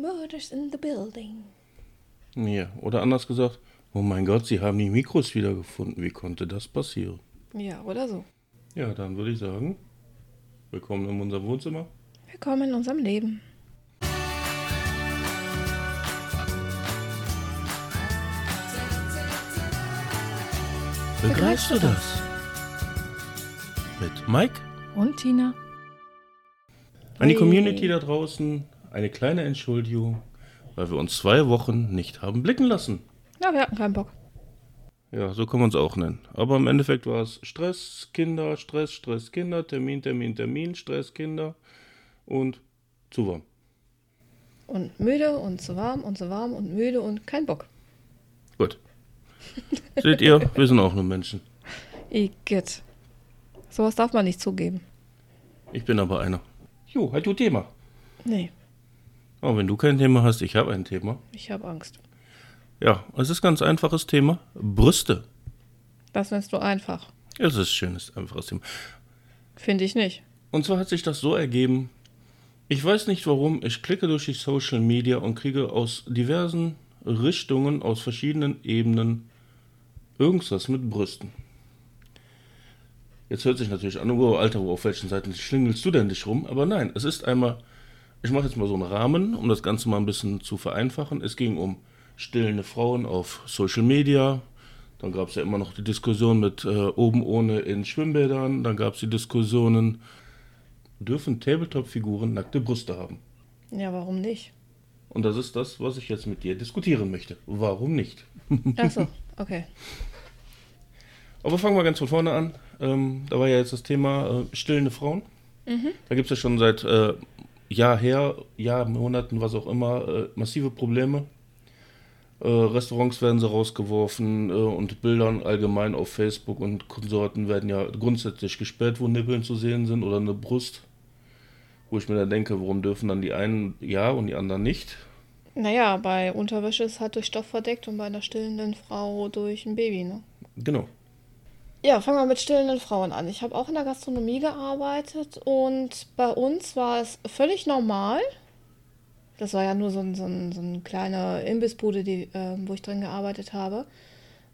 murders in the building. Ja, oder anders gesagt, oh mein Gott, sie haben die Mikros wiedergefunden. Wie konnte das passieren? Ja, oder so. Ja, dann würde ich sagen, willkommen in unserem Wohnzimmer. Willkommen in unserem Leben. Begreifst du das? Mit Mike. Und Tina? An die. Community da draußen eine kleine Entschuldigung, weil wir uns zwei Wochen nicht haben blicken lassen. Ja, wir hatten keinen Bock. Ja, so kann man es auch nennen. Aber im Endeffekt war es Stress, Kinder, Stress, Stress, Kinder, Termin, Termin, Termin, Stress, Kinder und zu warm. Und müde und zu warm und zu warm und müde und kein Bock. Gut. Seht ihr, wir sind auch nur Menschen. Igitt. Sowas darf man nicht zugeben. Ich bin aber einer. Jo, halt du Thema. Nee, Aber wenn du kein Thema hast, ich habe ein Thema. ich habe Angst. Ja, es ist ganz einfaches Thema. Brüste. Das nennst du einfach. Es ist ein schönes, einfaches Thema. Finde ich nicht. Und zwar hat sich das so ergeben, ich weiß nicht warum, ich klicke durch die Social Media und kriege aus diversen Richtungen, aus verschiedenen Ebenen irgendwas mit Brüsten. Jetzt hört sich natürlich an, oh, Alter, wo auf welchen Seiten schlingelst du denn dich rum? Aber nein, es ist einmal, ich mache jetzt mal so einen Rahmen, um das Ganze mal ein bisschen zu vereinfachen. Es ging um stillende Frauen auf Social Media. Dann gab es ja immer noch die Diskussion mit äh, oben ohne in Schwimmbädern. Dann gab es die Diskussionen, dürfen Tabletop-Figuren nackte Brüste haben? Ja, warum nicht? Und das ist das, was ich jetzt mit dir diskutieren möchte. Warum nicht? Achso, okay. Aber fangen wir ganz von vorne an. Ähm, da war ja jetzt das Thema äh, stillende Frauen. Da gibt es ja schon seit äh, Jahr her, Jahr, Monaten, was auch immer, äh, massive Probleme. Äh, Restaurants werden so rausgeworfen äh, und Bildern allgemein auf Facebook und Konsorten werden ja grundsätzlich gesperrt, wo Nippeln zu sehen sind oder eine Brust. Wo ich mir dann denke, warum dürfen dann die einen ja und die anderen nicht? Naja, bei Unterwäsche ist halt durch Stoff verdeckt und bei einer stillenden Frau durch ein Baby, ne? Genau. Ja, fangen wir mit stillenden Frauen an. Ich habe auch in der Gastronomie gearbeitet und bei uns war es völlig normal. Das war ja nur so ein, so ein, so ein kleiner Imbissbude, die, äh, wo ich drin gearbeitet habe.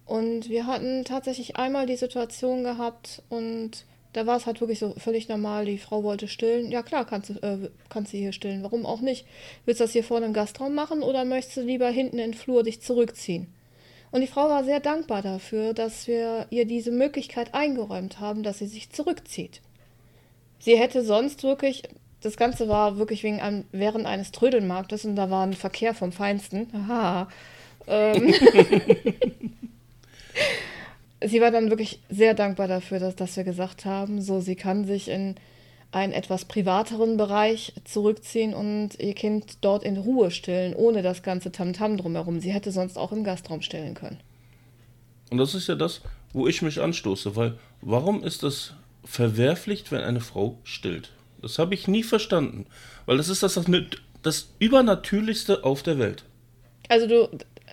Und wir hatten tatsächlich einmal die Situation gehabt und da war es halt wirklich so völlig normal. Die Frau wollte stillen. Ja klar, kannst du, äh, kannst du hier stillen. Warum auch nicht? Willst du das hier vorne im Gastraum machen oder möchtest du lieber hinten in den Flur dich zurückziehen? Und die Frau war sehr dankbar dafür, dass wir ihr diese Möglichkeit eingeräumt haben, dass sie sich zurückzieht. Sie hätte sonst wirklich, das Ganze war wirklich wegen einem, während eines Trödelmarktes und da war ein Verkehr vom Feinsten. Aha. Ähm, sie war dann wirklich sehr dankbar dafür, dass, dass wir gesagt haben, so sie kann sich in einen etwas privateren Bereich zurückziehen und ihr Kind dort in Ruhe stillen, ohne das ganze Tamtam drumherum. Sie hätte sonst auch im Gastraum stillen können. Und das ist ja das, wo ich mich anstoße, weil warum ist das verwerflich, wenn eine Frau stillt? Das habe ich nie verstanden, weil das ist das, das, das Übernatürlichste auf der Welt. Also du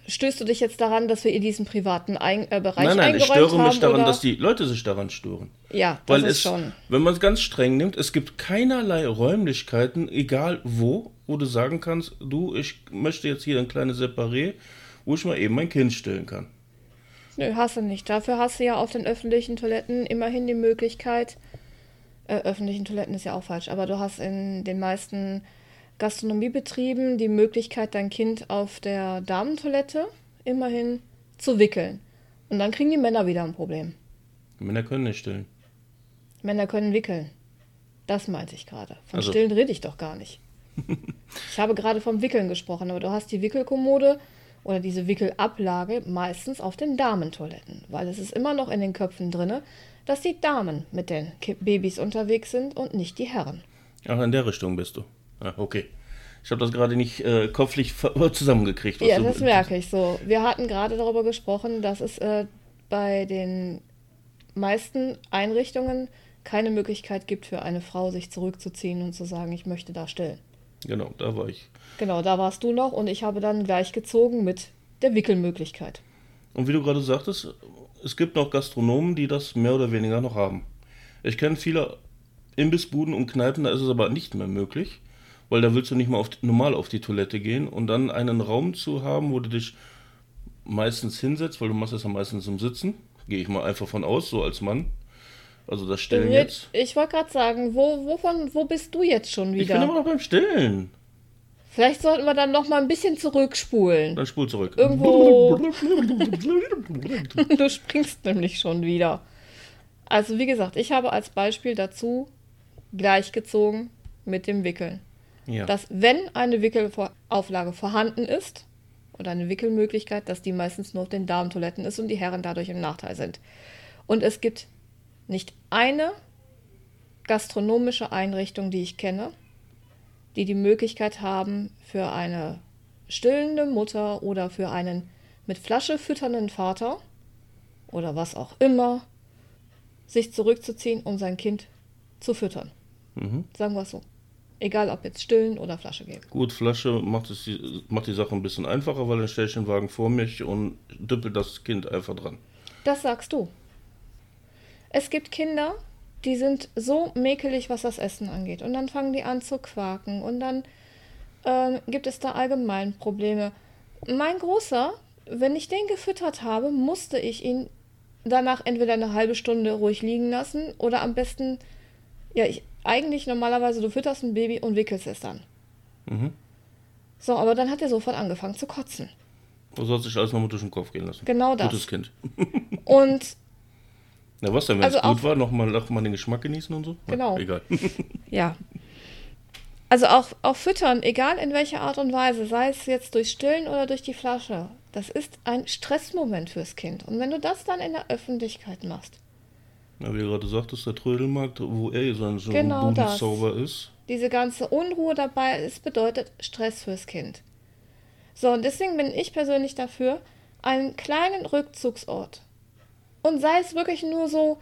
stößt du dich jetzt daran, dass wir ihr diesen privaten Ein äh, Bereich Nein, nein, ich störe haben, mich daran, oder? dass die Leute sich daran stören. ja, das Weil ist es, schon. wenn man es ganz streng nimmt, es gibt keinerlei Räumlichkeiten, egal wo, wo du sagen kannst, du, ich möchte jetzt hier ein kleines Separé, wo ich mal eben mein Kind stillen kann. Nö, hast du nicht. Dafür hast du ja auf den öffentlichen Toiletten immerhin die Möglichkeit, äh, öffentlichen Toiletten ist ja auch falsch, aber du hast in den meisten Gastronomiebetrieben die Möglichkeit, dein Kind auf der Damentoilette immerhin zu wickeln. Und dann kriegen die Männer wieder ein Problem. Männer können nicht stillen. Männer können wickeln. Das meinte ich gerade. Von Also- Stillen rede ich doch gar nicht. ich habe gerade vom Wickeln gesprochen, aber du hast die Wickelkommode oder diese Wickelablage meistens auf den Damentoiletten, weil es ist immer noch in den Köpfen drinne, dass die Damen mit den Babys unterwegs sind und nicht die Herren. Ach, in der Richtung bist du. Ah, okay. Ich habe das gerade nicht äh, kopflich zusammengekriegt. Ja, das merke ich so. Wir hatten gerade darüber gesprochen, dass es äh, bei den meisten Einrichtungen keine Möglichkeit gibt für eine Frau, sich zurückzuziehen und zu sagen, ich möchte da stillen. Genau, da war ich. Genau, da warst du noch und ich habe dann gleich gezogen mit der Wickelmöglichkeit. Und wie du gerade sagtest, es gibt noch Gastronomen, die das mehr oder weniger noch haben. Ich kenne viele Imbissbuden und Kneipen, da ist es aber nicht mehr möglich, Weil da willst du nicht mal auf, normal auf die Toilette gehen und dann einen Raum zu haben, wo du dich meistens hinsetzt, weil du machst das ja meistens im Sitzen. Gehe ich mal einfach von aus, so als Mann. Also das Stillen Du jetzt. Ich wollte gerade sagen, wo, wovon, wo bist du jetzt schon Ich bin wieder? immer noch beim Stillen. Vielleicht sollten wir dann noch mal ein bisschen zurückspulen. Dann spul zurück. Irgendwo. Du springst nämlich schon wieder. Also wie gesagt, ich habe als Beispiel dazu gleichgezogen mit dem Wickeln. Ja. Dass wenn eine Wickelauflage vorhanden ist oder eine Wickelmöglichkeit, dass die meistens nur auf den Damentoiletten ist und die Herren dadurch im Nachteil sind. Und es gibt nicht eine gastronomische Einrichtung, die ich kenne, die die Möglichkeit haben, für eine stillende Mutter oder für einen mit Flasche fütternden Vater oder was auch immer, sich zurückzuziehen, um sein Kind zu füttern. Mhm. Sagen wir es so. Egal ob jetzt stillen oder Flasche geben. Gut, Flasche macht, es die, macht die Sache ein bisschen einfacher, weil dann stelle ich den Wagen vor mich und düppel das Kind einfach dran. Das sagst du. Es gibt Kinder, die sind so mäkelig, was das Essen angeht. Und dann fangen die an zu quaken. Und dann ähm, gibt es da allgemein Probleme. Mein Großer, wenn ich den gefüttert habe, musste ich ihn danach entweder eine halbe Stunde ruhig liegen lassen oder am besten, ja, ich, eigentlich normalerweise, du fütterst ein Baby und wickelst es dann. Mhm. So, aber dann hat er sofort angefangen zu kotzen. Das hat sich alles nochmal durch den Kopf gehen lassen. Genau das. Gutes Kind. Und Na was denn, wenn Also es gut war, nochmal noch mal den Geschmack genießen und so? Na, Genau. egal. Ja. Also auch, auch füttern, egal in welcher Art und Weise, sei es jetzt durch Stillen oder durch die Flasche, das ist ein Stressmoment fürs Kind. Und wenn du das dann in der Öffentlichkeit machst, Ja, wie du gerade sagtest, der Trödelmarkt, wo er sein so Genau. Budenzauber ist. diese ganze Unruhe dabei, es bedeutet Stress fürs Kind. So, und deswegen bin ich persönlich dafür, einen kleinen Rückzugsort. Und sei es wirklich nur so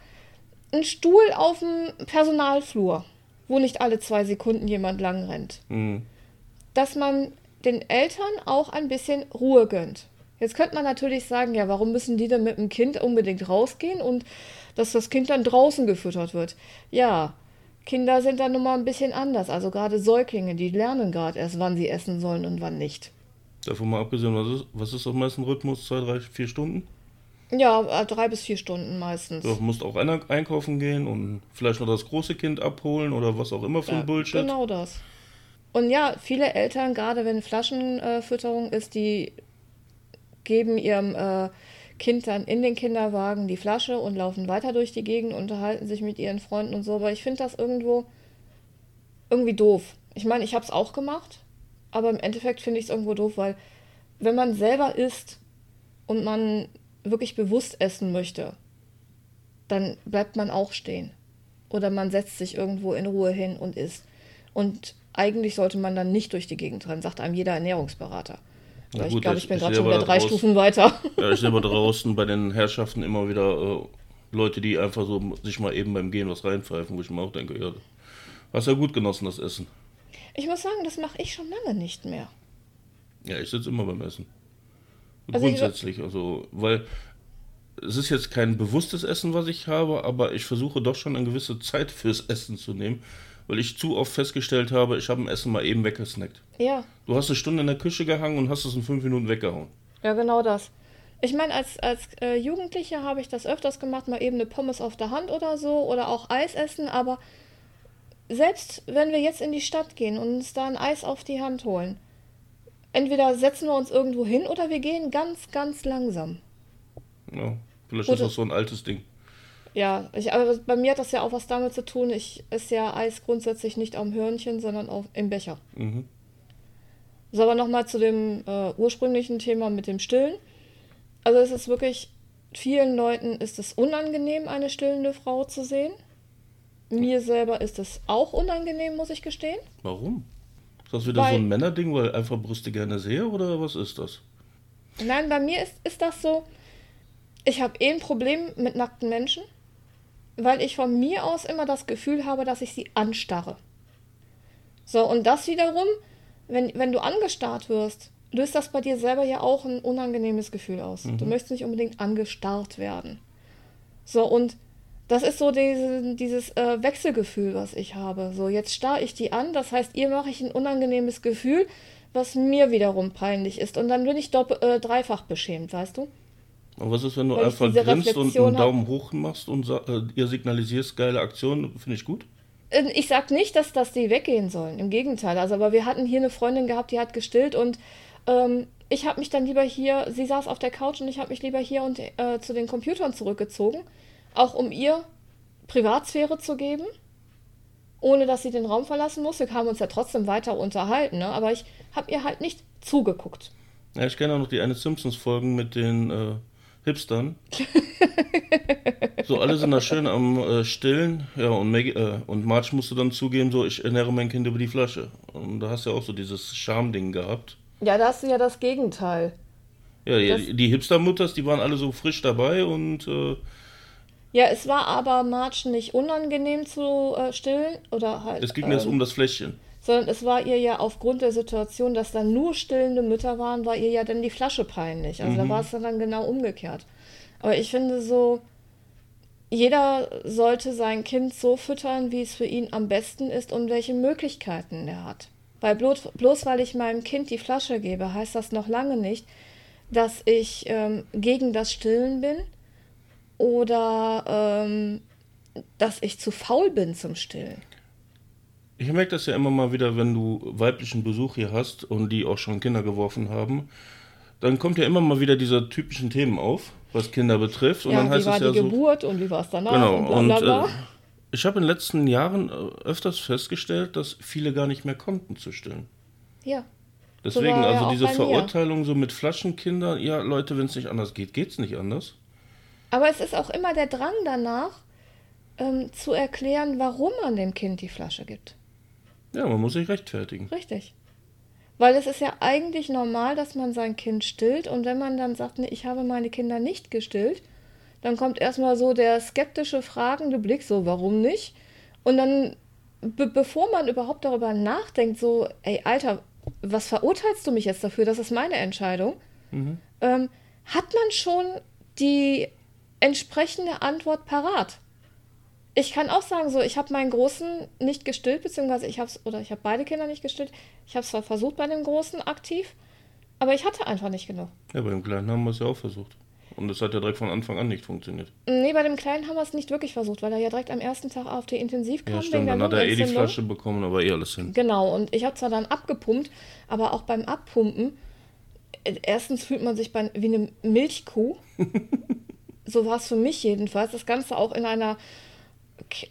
ein Stuhl auf dem Personalflur, wo nicht alle zwei Sekunden jemand lang rennt. Mhm. dass man den Eltern auch ein bisschen Ruhe gönnt. Jetzt könnte man natürlich sagen, ja, warum müssen die denn mit dem Kind unbedingt rausgehen und dass das Kind dann draußen gefüttert wird? Ja, Kinder sind dann nun mal ein bisschen anders. Also gerade Säuglinge, die lernen gerade erst, wann sie essen sollen und wann nicht. Davon mal abgesehen, was ist, was ist am meisten Rhythmus? Zwei, drei, vier Stunden? Ja, äh, drei bis vier Stunden meistens. Du musst auch einer einkaufen gehen und vielleicht noch das große Kind abholen oder was auch immer für Ja, ein Bullshit. Genau das. Und ja, viele Eltern, gerade wenn Flaschenfütterung ist, die geben ihrem äh, Kind dann in den Kinderwagen die Flasche und laufen weiter durch die Gegend, unterhalten sich mit ihren Freunden und so. Aber ich finde das irgendwo irgendwie doof. Ich meine, ich habe es auch gemacht, aber im Endeffekt finde ich es irgendwo doof, weil wenn man selber isst und man wirklich bewusst essen möchte, dann bleibt man auch stehen. Oder man setzt sich irgendwo in Ruhe hin und isst. Und eigentlich sollte man dann nicht durch die Gegend rennen, sagt einem jeder Ernährungsberater. Na ich glaube, ich- bin gerade schon wieder drei daraus- Stufen weiter. Ja, ich sehe aber draußen bei den Herrschaften immer wieder äh, Leute, die einfach so sich mal eben beim Gehen was reinpfeifen, wo ich mir auch denke, ja, hast ja gut genossen, das Essen. Ich muss sagen, das mache ich schon lange nicht mehr. Ja, ich sitze immer beim Essen. Also ich- Grundsätzlich, also, weil es ist jetzt kein bewusstes Essen, was ich habe, aber ich versuche doch schon eine gewisse Zeit fürs Essen zu nehmen, weil ich zu oft festgestellt habe, ich habe ein Essen mal eben weggesnackt. Ja, Du hast eine Stunde in der Küche gehangen und hast es in fünf Minuten weggehauen. ja, genau das. Ich meine, als, als äh, Jugendliche habe ich das öfters gemacht, mal eben eine Pommes auf der Hand oder so oder auch Eis essen, aber selbst wenn wir jetzt in die Stadt gehen und uns da ein Eis auf die Hand holen, entweder setzen wir uns irgendwo hin oder wir gehen ganz, ganz langsam. Ja, vielleicht Oder- ist das so ein altes Ding. Ja, ich, aber bei mir hat das ja auch was damit zu tun. Ich esse ja Eis grundsätzlich nicht am Hörnchen, sondern auch im Becher. Mhm. So, aber nochmal zu dem äh, ursprünglichen Thema mit dem Stillen. Also es ist wirklich, vielen Leuten ist es unangenehm, eine stillende Frau zu sehen. Mir selber ist es auch unangenehm, muss ich gestehen. Warum? Ist das wieder Weil- so ein Männerding, weil ich einfach Brüste gerne sehe oder was ist das? Nein, bei mir ist, ist das so, ich habe eh ein Problem mit nackten Menschen, weil ich von mir aus immer das Gefühl habe, dass ich sie anstarre. So, und das wiederum, wenn, wenn du angestarrt wirst, löst das bei dir selber ja auch ein unangenehmes Gefühl aus. Du möchtest nicht unbedingt angestarrt werden. So, und Das ist so diese, dieses äh, Wechselgefühl, was ich habe. So, jetzt starre ich die an, das heißt, ihr mache ich ein unangenehmes Gefühl, was mir wiederum peinlich ist. Und dann bin ich dopp äh, dreifach beschämt, weißt du? Und was ist, wenn du Weil einfach grinst und einen Daumen hoch machst und äh, ihr signalisierst, geile Aktion, finde ich gut? Äh, Ich sag nicht, dass, dass die weggehen sollen. Im Gegenteil. Also, aber wir hatten hier eine Freundin gehabt, die hat gestillt und ähm, ich habe mich dann lieber hier, sie saß auf der Couch und ich habe mich lieber hier und äh, zu den Computern zurückgezogen, auch um ihr Privatsphäre zu geben, ohne dass sie den Raum verlassen muss. Wir haben uns ja trotzdem weiter unterhalten, ne? aber ich habe ihr halt nicht zugeguckt. Ja, ich kenne auch noch die eine Simpsons-Folgen mit den äh, Hipstern. so, alle sind da schön am äh, Stillen. Ja, und, Maggie, äh, und Marge musste dann zugeben, so, ich ernähre mein Kind über die Flasche. Und da hast du ja auch so dieses Charme-Ding gehabt. Ja, da hast du ja das Gegenteil. Ja, Das- die, die Hipster-Mutters, die waren alle so frisch dabei und äh, Ja, es war aber Marge nicht unangenehm zu äh, stillen oder halt. es ging jetzt ähm, um das Fläschchen. Sondern es war ihr ja aufgrund der Situation, dass da nur stillende Mütter waren, war ihr ja dann die Flasche peinlich. Also da war es dann genau umgekehrt. Aber ich finde so, jeder sollte sein Kind so füttern, wie es für ihn am besten ist und welche Möglichkeiten er hat. Weil bloß, bloß weil ich meinem Kind die Flasche gebe, heißt das noch lange nicht, dass ich ähm, gegen das Stillen bin oder ähm, dass ich zu faul bin zum Stillen. Ich merke das ja immer mal wieder, wenn du weiblichen Besuch hier hast und die auch schon Kinder geworfen haben, dann kommt ja immer mal wieder diese typischen Themen auf, was Kinder betrifft. Und ja, dann heißt wie war es ja die so. Geburt und wie war es danach Genau, und bla und bla bla. äh, ich habe in den letzten Jahren äh, öfters festgestellt, dass viele gar nicht mehr konnten zu stillen. ja. Deswegen, ja also auch diese. Verurteilung so mit Flaschenkindern, ja Leute, wenn es nicht anders geht, geht's nicht anders. Aber es ist auch immer der Drang danach, ähm, zu erklären, warum man dem Kind die Flasche gibt. Ja, man muss sich rechtfertigen. Richtig. Weil es ist ja eigentlich normal, dass man sein Kind stillt und wenn man dann sagt, nee, ich habe meine Kinder nicht gestillt, dann kommt erstmal so der skeptische, fragende Blick, so, warum nicht? Und dann, be bevor man überhaupt darüber nachdenkt, so, ey, Alter, was verurteilst du mich jetzt dafür? Das ist meine Entscheidung. Mhm. Ähm, hat man schon die entsprechende Antwort parat? Ich kann auch sagen, so, ich habe meinen Großen nicht gestillt, beziehungsweise ich habe oder ich habe beide Kinder nicht gestillt. Ich habe es zwar versucht bei dem Großen aktiv, aber ich hatte einfach nicht genug. Ja, bei dem Kleinen haben wir es ja auch versucht. Und das hat ja direkt von Anfang an nicht funktioniert. Nee, bei dem Kleinen haben wir es nicht wirklich versucht, weil er ja direkt am ersten Tag auf die Intensiv kam. Ja, stimmt. Dann hat er eh die. Flasche bekommen, aber eh alles hin. Genau, und ich habe zwar dann abgepumpt, aber auch beim Abpumpen, äh, erstens fühlt man sich bei, wie eine Milchkuh. so war es für mich jedenfalls. Das Ganze auch in einer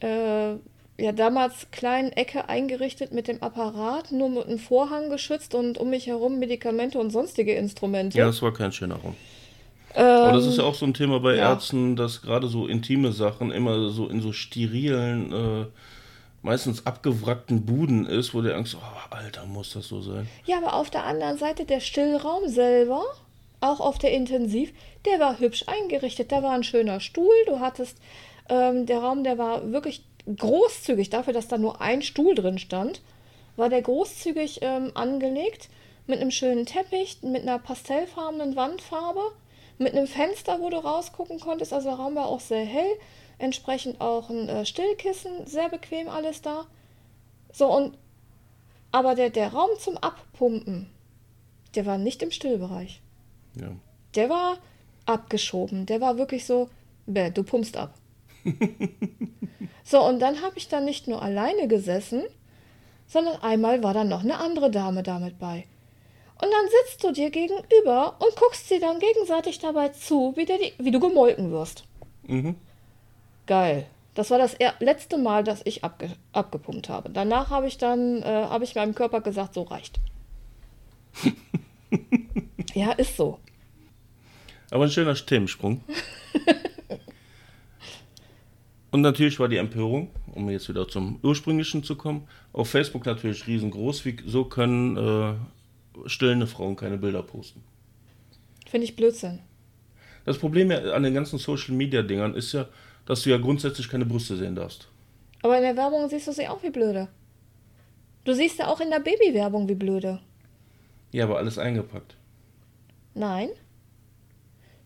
äh, ja damals kleinen Ecke eingerichtet mit dem Apparat, nur mit einem Vorhang geschützt und um mich herum Medikamente und sonstige Instrumente. Ja, das war kein schöner Raum. ähm, Aber das ist ja auch so ein Thema bei ja. Ärzten, dass gerade so intime Sachen immer so in so sterilen, äh, meistens abgewrackten Buden ist, wo du Angst, oh, Alter, muss das so sein? Ja, aber auf der anderen Seite der Stillraum selber, auch auf der Intensiv, der war hübsch eingerichtet. Da war ein schöner Stuhl. Du hattest, ähm, der Raum, der war wirklich großzügig dafür, dass da nur ein Stuhl drin stand. War der großzügig ähm, angelegt mit einem schönen Teppich, mit einer pastellfarbenen Wandfarbe, mit einem Fenster, wo du rausgucken konntest. Also der Raum war auch sehr hell. Entsprechend auch ein äh, Stillkissen, sehr bequem alles da. So und aber der, der Raum zum Abpumpen, der war nicht im Stillbereich. Ja. Der war abgeschoben. Der war wirklich so, bäh, du pumpst ab. so, und dann habe ich da nicht nur alleine gesessen, sondern einmal war da noch eine andere Dame damit bei. Und dann sitzt du dir gegenüber und guckst sie dann gegenseitig dabei zu, wie, die, wie du gemolken wirst. Mhm. Geil. Das war das letzte Mal, dass ich abge abgepumpt habe. Danach habe ich dann, äh, habe ich meinem Körper gesagt, so reicht. ja, ist so. Aber ein schöner Themensprung. Und natürlich war die Empörung, um jetzt wieder zum ursprünglichen zu kommen, auf Facebook natürlich riesengroß. Wie, so können äh, stillende Frauen keine Bilder posten. Finde ich Blödsinn. Das Problem ja an den ganzen Social Media Dingern ist ja, dass du ja grundsätzlich keine Brüste sehen darfst. Aber in der Werbung siehst du sie auch wie blöde. Du siehst ja auch in der Babywerbung wie blöde. Ja, aber alles eingepackt. Nein.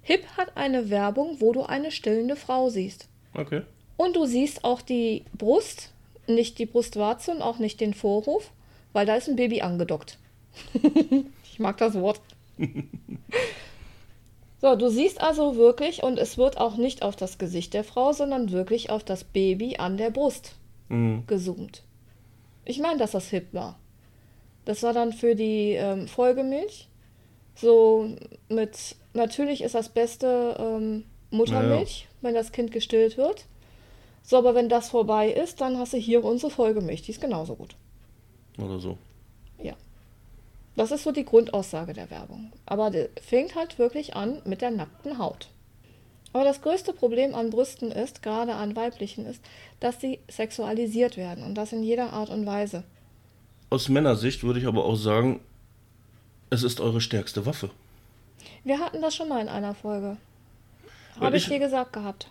Hip hat eine Werbung, wo du eine stillende Frau siehst. Okay. Und du siehst auch die Brust, nicht die Brustwarze und auch nicht den Vorhof, weil da ist ein Baby angedockt. ich mag das Wort. so, du siehst also wirklich, und es wird auch nicht auf das Gesicht der Frau, sondern wirklich auf das Baby an der Brust Mhm. gezoomt. Ich meine, dass das hip war. Das war dann für die ähm, Folgemilch. So mit, natürlich ist das Beste ähm, Muttermilch, wenn das Kind gestillt wird. So, aber wenn das vorbei ist, dann hast du hier unsere Folgemilch. Die ist genauso gut. Oder so. Ja. Das ist so die Grundaussage der Werbung. Aber die fängt halt wirklich an mit der nackten Haut. Aber das größte Problem an Brüsten ist, gerade an weiblichen, ist, dass sie sexualisiert werden. Und das in jeder Art und Weise. Aus Männersicht würde ich aber auch sagen, es ist eure stärkste Waffe. Wir hatten das schon mal in einer Folge. Habe ich ich- dir gesagt gehabt.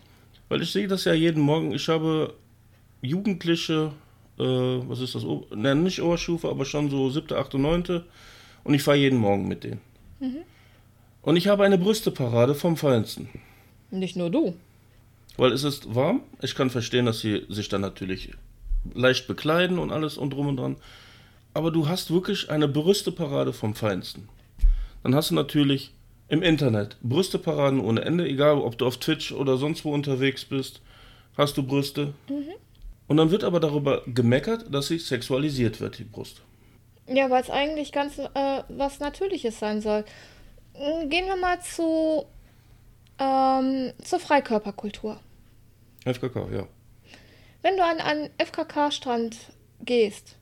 Weil ich sehe das ja jeden Morgen. Ich habe Jugendliche, äh, was ist das? O- Ne, nicht Oberstufe, aber schon so siebte, achte, neunte. Und ich fahre jeden Morgen mit denen. Und ich habe eine Brüsteparade vom Feinsten. Nicht nur du. Weil es ist warm. Ich kann verstehen, dass sie sich dann natürlich leicht bekleiden und alles und drum und dran. Aber du hast wirklich eine Brüsteparade vom Feinsten. Dann hast du natürlich im Internet Brüsteparaden ohne Ende, egal ob du auf Twitch oder sonst wo unterwegs bist, hast du Brüste. Und dann wird aber darüber gemeckert, dass sie sexualisiert wird, die Brust. Ja, weil es eigentlich ganz äh, was Natürliches sein soll. Mm, Gehen wir mal zu ähm, zur Freikörperkultur. FKK, ja. Wenn du an einen FKK-Strand gehst,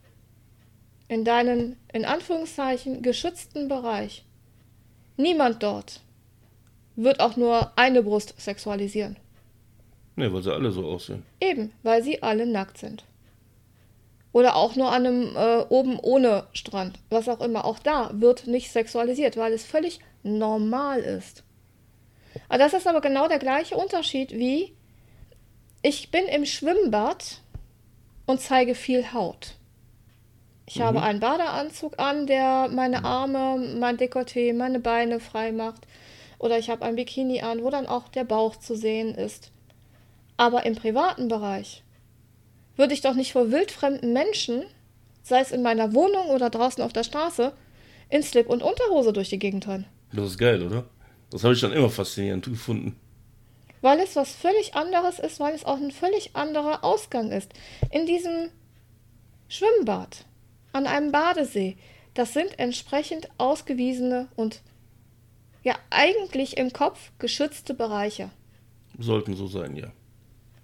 in deinen, in Anführungszeichen, geschützten Bereich, niemand dort wird auch nur eine Brust sexualisieren. Ne, weil sie alle so aussehen. Eben, weil sie alle nackt sind. Oder auch nur an einem äh, oben ohne Strand, was auch immer. Auch da wird nicht sexualisiert, weil es völlig normal ist. Aber das ist aber genau der gleiche Unterschied wie ich bin im Schwimmbad und zeige viel Haut. Ich habe einen Badeanzug an, der meine Arme, mein Dekolleté, meine Beine frei macht. Oder ich habe ein Bikini an, wo dann auch der Bauch zu sehen ist. Aber im privaten Bereich würde ich doch nicht vor wildfremden Menschen, sei es in meiner Wohnung oder draußen auf der Straße, in Slip und Unterhose durch die Gegend rennen. Das ist geil, oder? Das habe ich schon immer faszinierend gefunden. Weil es was völlig anderes ist, weil es auch ein völlig anderer Ausgang ist. In diesem Schwimmbad, an einem Badesee, das sind entsprechend ausgewiesene und ja eigentlich im Kopf geschützte Bereiche. Sollten so sein, ja.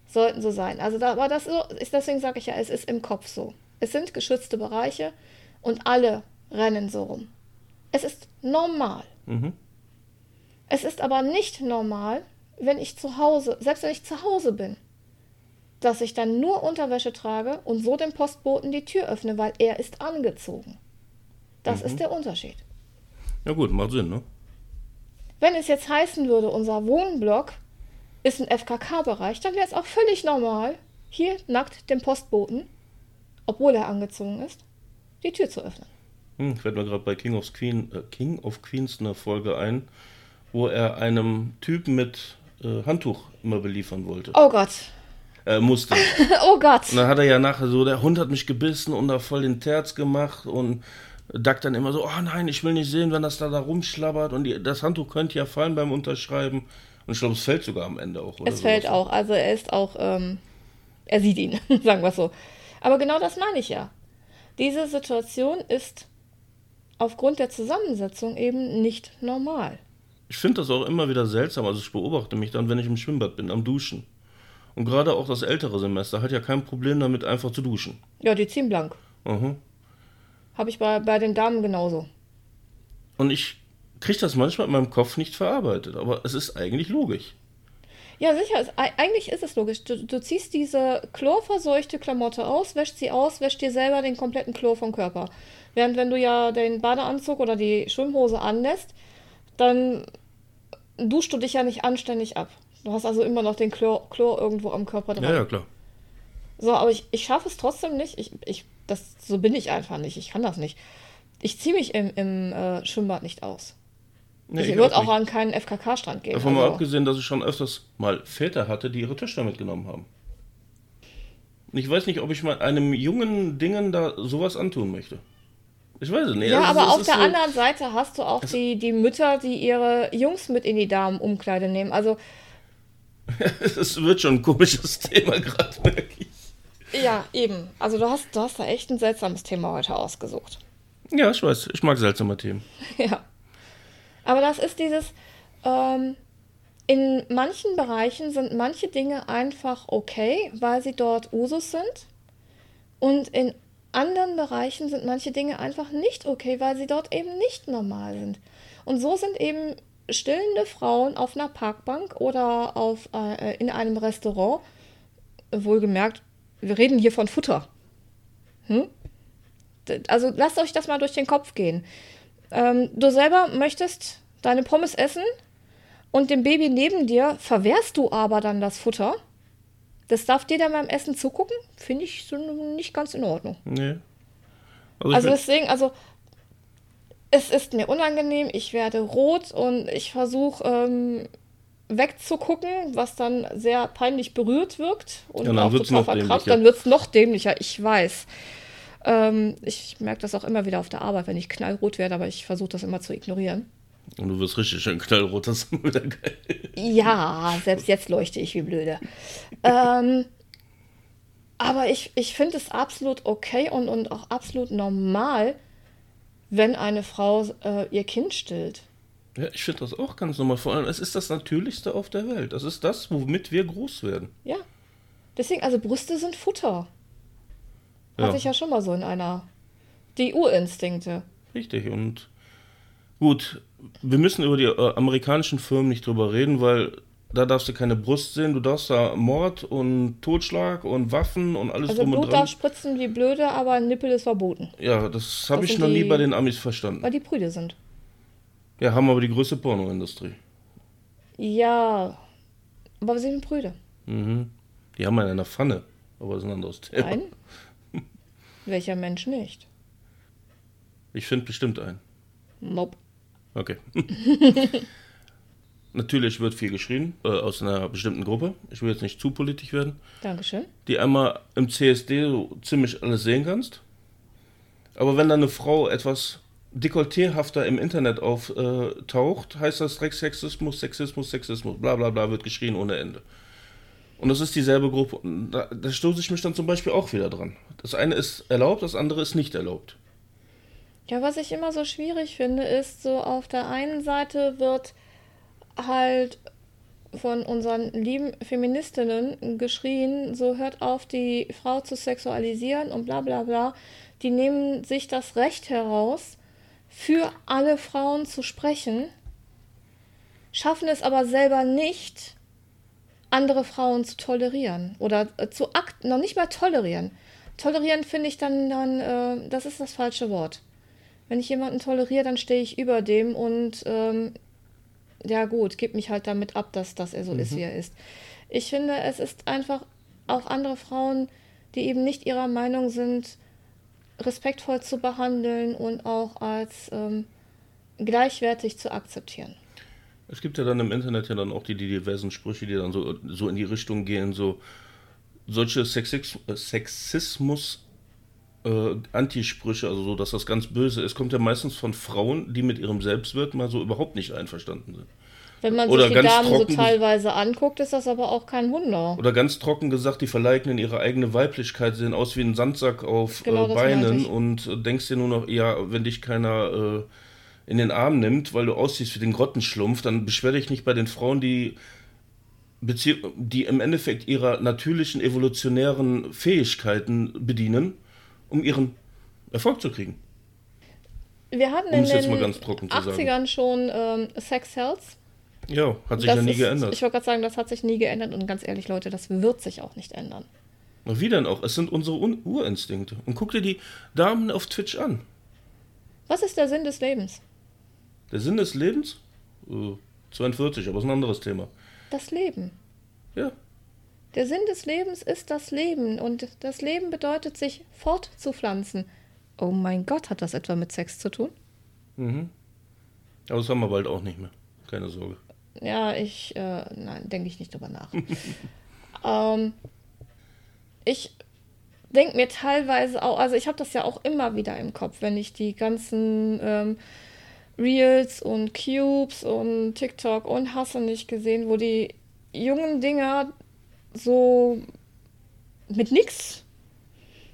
Sollten so sein. Also da, aber das so- ist, deswegen sage ich ja, es ist im Kopf so. Es sind geschützte Bereiche und alle rennen so rum. Es ist normal. Mhm. Es ist aber nicht normal, wenn ich zu Hause, selbst wenn ich zu Hause bin, dass ich dann nur Unterwäsche trage und so dem Postboten die Tür öffne, weil er ist angezogen. Das ist der Unterschied. Ja gut, macht Sinn, ne? Wenn es jetzt heißen würde, unser Wohnblock ist ein FKK-Bereich, dann wäre es auch völlig normal, hier nackt dem Postboten, obwohl er angezogen ist, die Tür zu öffnen. Hm, fällt mir gerade bei King of, Queen, äh, King of Queens eine Folge ein, wo er einem Typen mit äh, Handtuch immer beliefern wollte. Oh Gott. Äh, musste. Oh Gott. Und dann hat er ja nachher so, der Hund hat mich gebissen und da voll den Terz gemacht und Duck dann immer so, oh nein, ich will nicht sehen, wenn das da, da rumschlabbert und die, das Handtuch könnte ja fallen beim Unterschreiben. Und ich glaube, es fällt sogar am Ende auch. Es fällt sowas. auch. Also er ist auch, ähm, er sieht ihn, sagen wir es so. Aber genau das meine ich ja. Diese Situation ist aufgrund der Zusammensetzung eben nicht normal. Ich finde das auch immer wieder seltsam. Also ich beobachte mich dann, wenn ich im Schwimmbad bin, am Duschen. Und gerade auch das ältere Semester hat ja kein Problem damit, einfach zu duschen. Ja, die ziehen blank. Mhm. Habe ich bei, bei den Damen genauso. Und ich kriege das manchmal in meinem Kopf nicht verarbeitet. Aber es ist eigentlich logisch. Ja, sicher. Ei- eigentlich ist es logisch. Du, du ziehst diese chlorverseuchte Klamotte aus, wäschst sie aus, wäschst dir selber den kompletten Chlor vom Körper. Während wenn du ja den Badeanzug oder die Schwimmhose anlässt, dann duschst du dich ja nicht anständig ab. Du hast also immer noch den Chlor, Chlor irgendwo am Körper dran. Ja, ja, klar. So, aber ich, ich schaffe es trotzdem nicht. Ich, ich, das, so bin ich einfach nicht. Ich kann das nicht. Ich ziehe mich im, im äh, Schwimmbad nicht aus. Nee, ich ich würde auch auch an keinen FKK-Strand gehen. Davon mal Also, abgesehen, dass ich schon öfters mal Väter hatte, die ihre Töchter mitgenommen haben. Ich weiß nicht, ob ich mal einem jungen Dingen da sowas antun möchte. Ich weiß es nicht. Ja, Also aber auf der so- anderen Seite hast du auch die, die Mütter, die ihre Jungs mit in die Damenumkleide nehmen. Also, Es wird schon ein komisches Thema gerade, merke ich. ja, eben. Also, du hast, du hast da echt ein seltsames Thema heute ausgesucht. Ja, ich weiß. Ich mag seltsame Themen. Ja. Aber das ist dieses, ähm, in manchen Bereichen sind manche Dinge einfach okay, weil sie dort Usus sind. Und in anderen Bereichen sind manche Dinge einfach nicht okay, weil sie dort eben nicht normal sind. Und so sind eben stillende Frauen auf einer Parkbank oder auf, äh, in einem Restaurant, wohlgemerkt, wir reden hier von Futter. Hm? Also lasst euch das mal durch den Kopf gehen. Ähm, du selber möchtest deine Pommes essen und dem Baby neben dir verwehrst du aber dann das Futter. Das darf dir dann beim Essen zugucken, finde ich so nicht ganz in Ordnung. Nee. Also, Also deswegen, also es ist mir unangenehm, ich werde rot und ich versuche ähm, wegzugucken, was dann sehr peinlich berührt wirkt und Ja, dann auch total verkrampft. Dann wird es noch dämlicher, ich weiß. Ähm, ich merke das auch immer wieder auf der Arbeit, wenn ich knallrot werde, aber ich versuche das immer zu ignorieren. und du wirst richtig schön knallrot, das ist wieder geil. Ja, selbst jetzt leuchte ich wie blöde. ähm, aber ich, ich finde es absolut okay und, und auch absolut normal, wenn eine Frau äh, ihr Kind stillt. Ja, ich finde das auch ganz normal. Vor allem, es ist das Natürlichste auf der Welt. Das ist das, womit wir groß werden. Ja. Deswegen, also Brüste sind Futter. Ja. Hatte ich ja schon mal so in einer. Die Urinstinkte. Richtig. Und gut, wir müssen über die äh, amerikanischen Firmen nicht drüber reden, weil da darfst du keine Brust sehen. Du darfst da Mord und Totschlag und Waffen und alles Also drum und Blut dran. darf spritzen wie blöde, aber ein Nippel ist verboten. Ja, das habe ich noch nie die- bei den Amis verstanden. Weil die Brüde sind. Ja, haben aber die größte Pornoindustrie. Ja. Aber wir sind Brüde. Mhm. Die haben einen in der Pfanne. Aber das ist ein anderes Thema. Nein. Welcher Mensch nicht? Ich finde bestimmt einen. Nope. Okay. Natürlich wird viel geschrien äh, aus einer bestimmten Gruppe. Ich will jetzt nicht zu politisch werden. Dankeschön. Die einmal im CSD so ziemlich alles sehen kannst. Aber wenn dann eine Frau etwas dekolletéhafter im Internet auftaucht, heißt das direkt Sexismus, Sexismus, Sexismus, bla bla bla, wird geschrien ohne Ende. Und das ist dieselbe Gruppe. Und da, da stoße ich mich dann zum Beispiel auch wieder dran. Das eine ist erlaubt, das andere ist nicht erlaubt. Ja, was ich immer so schwierig finde, ist so auf der einen Seite wird halt von unseren lieben Feministinnen geschrien, so hört auf, die Frau zu sexualisieren und bla bla bla. Die nehmen sich das Recht heraus, für alle Frauen zu sprechen, schaffen es aber selber nicht, andere Frauen zu tolerieren oder äh, zu akt noch nicht mal tolerieren. Tolerieren finde ich dann, dann äh, das ist das falsche Wort. Wenn ich jemanden toleriere, dann stehe ich über dem und ähm, ja gut, gib mich halt damit ab, dass, dass er so ist, wie er ist. Ich finde, es ist einfach auch andere Frauen, die eben nicht ihrer Meinung sind, respektvoll zu behandeln und auch als ähm, gleichwertig zu akzeptieren. Es gibt ja dann im Internet ja dann auch die, die diversen Sprüche, die dann so, so in die Richtung gehen, so solche Sexis Sexismus äh, Antisprüche, also so, dass das ganz böse ist, kommt ja meistens von Frauen, die mit ihrem Selbstwert mal so überhaupt nicht einverstanden sind. Wenn man Oder sich die ganz Damen so trocken- teilweise anguckt, ist das aber auch kein Wunder. Oder ganz trocken gesagt, die verleugnen ihre eigene Weiblichkeit, sehen aus wie ein Sandsack auf Genau, äh, Beinen und äh, denkst dir nur noch, ja, wenn dich keiner äh, in den Arm nimmt, weil du aussiehst wie den Grottenschlumpf, dann beschwer dich nicht bei den Frauen, die, die im Endeffekt ihrer natürlichen evolutionären Fähigkeiten bedienen, um ihren Erfolg zu kriegen. Wir hatten Um in den mal ganz trocken zu sagen. 80ern schon ähm, Sex Health. Ja, hat sich Das ja nie ist, geändert. Ich wollte gerade sagen, das hat sich nie geändert und ganz ehrlich, Leute, das wird sich auch nicht ändern. Wie denn auch? Es sind unsere Un Urinstinkte. Und guck dir die Damen auf Twitch an. Was ist der Sinn des Lebens? Der Sinn des Lebens? Äh, 42, aber ist ein anderes Thema. Das Leben. Ja, Der Sinn des Lebens ist das Leben und das Leben bedeutet, sich fortzupflanzen. Oh mein Gott, hat das etwa mit Sex zu tun? Mhm. Aber das haben wir bald auch nicht mehr. Keine Sorge. Ja, ich, äh, nein, denke ich nicht drüber nach. ähm, ich denke mir teilweise auch, also ich habe das ja auch immer wieder im Kopf, wenn ich die ganzen ähm, Reels und Cubes und TikTok und Hasse nicht gesehen, wo die jungen Dinger so mit nix.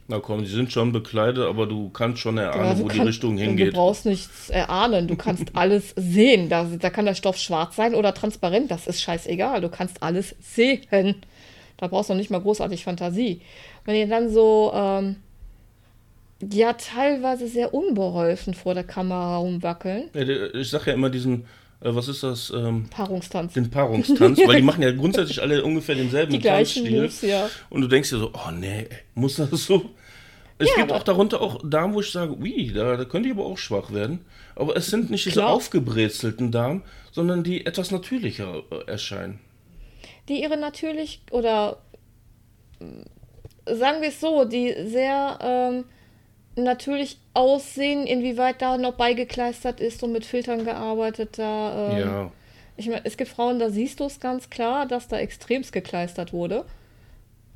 Na komm, die sind schon bekleidet, aber du kannst schon erahnen, ja, wo kann, die Richtung hingeht. Du brauchst nichts erahnen, du kannst alles sehen. Da, da kann der Stoff schwarz sein oder transparent, das ist scheißegal. Du kannst alles sehen. Da brauchst du noch nicht mal großartig Fantasie. Wenn ihr dann so, ähm, ja, teilweise sehr unbeholfen vor der Kamera rumwackeln. Ich sag ja immer diesen, äh, was ist das? Ähm, Paarungstanz. Den Paarungstanz, weil die machen ja grundsätzlich alle ungefähr denselben die Tanzstil. Moves, ja. Und du denkst dir so, oh nee, muss das so? Es ja, gibt auch darunter auch Damen, wo ich sage, ui, da, da könnte ich aber auch schwach werden. Aber es sind nicht diese Klar. aufgebrezelten Damen, sondern die etwas natürlicher äh, erscheinen. Die ihre natürlich, oder sagen wir es so, die sehr ähm, natürlich aussehen, inwieweit da noch beigekleistert ist und mit Filtern gearbeitet. Da, ähm, ja. Ich meine, es gibt Frauen, da siehst du es ganz klar, dass da extremst gekleistert wurde.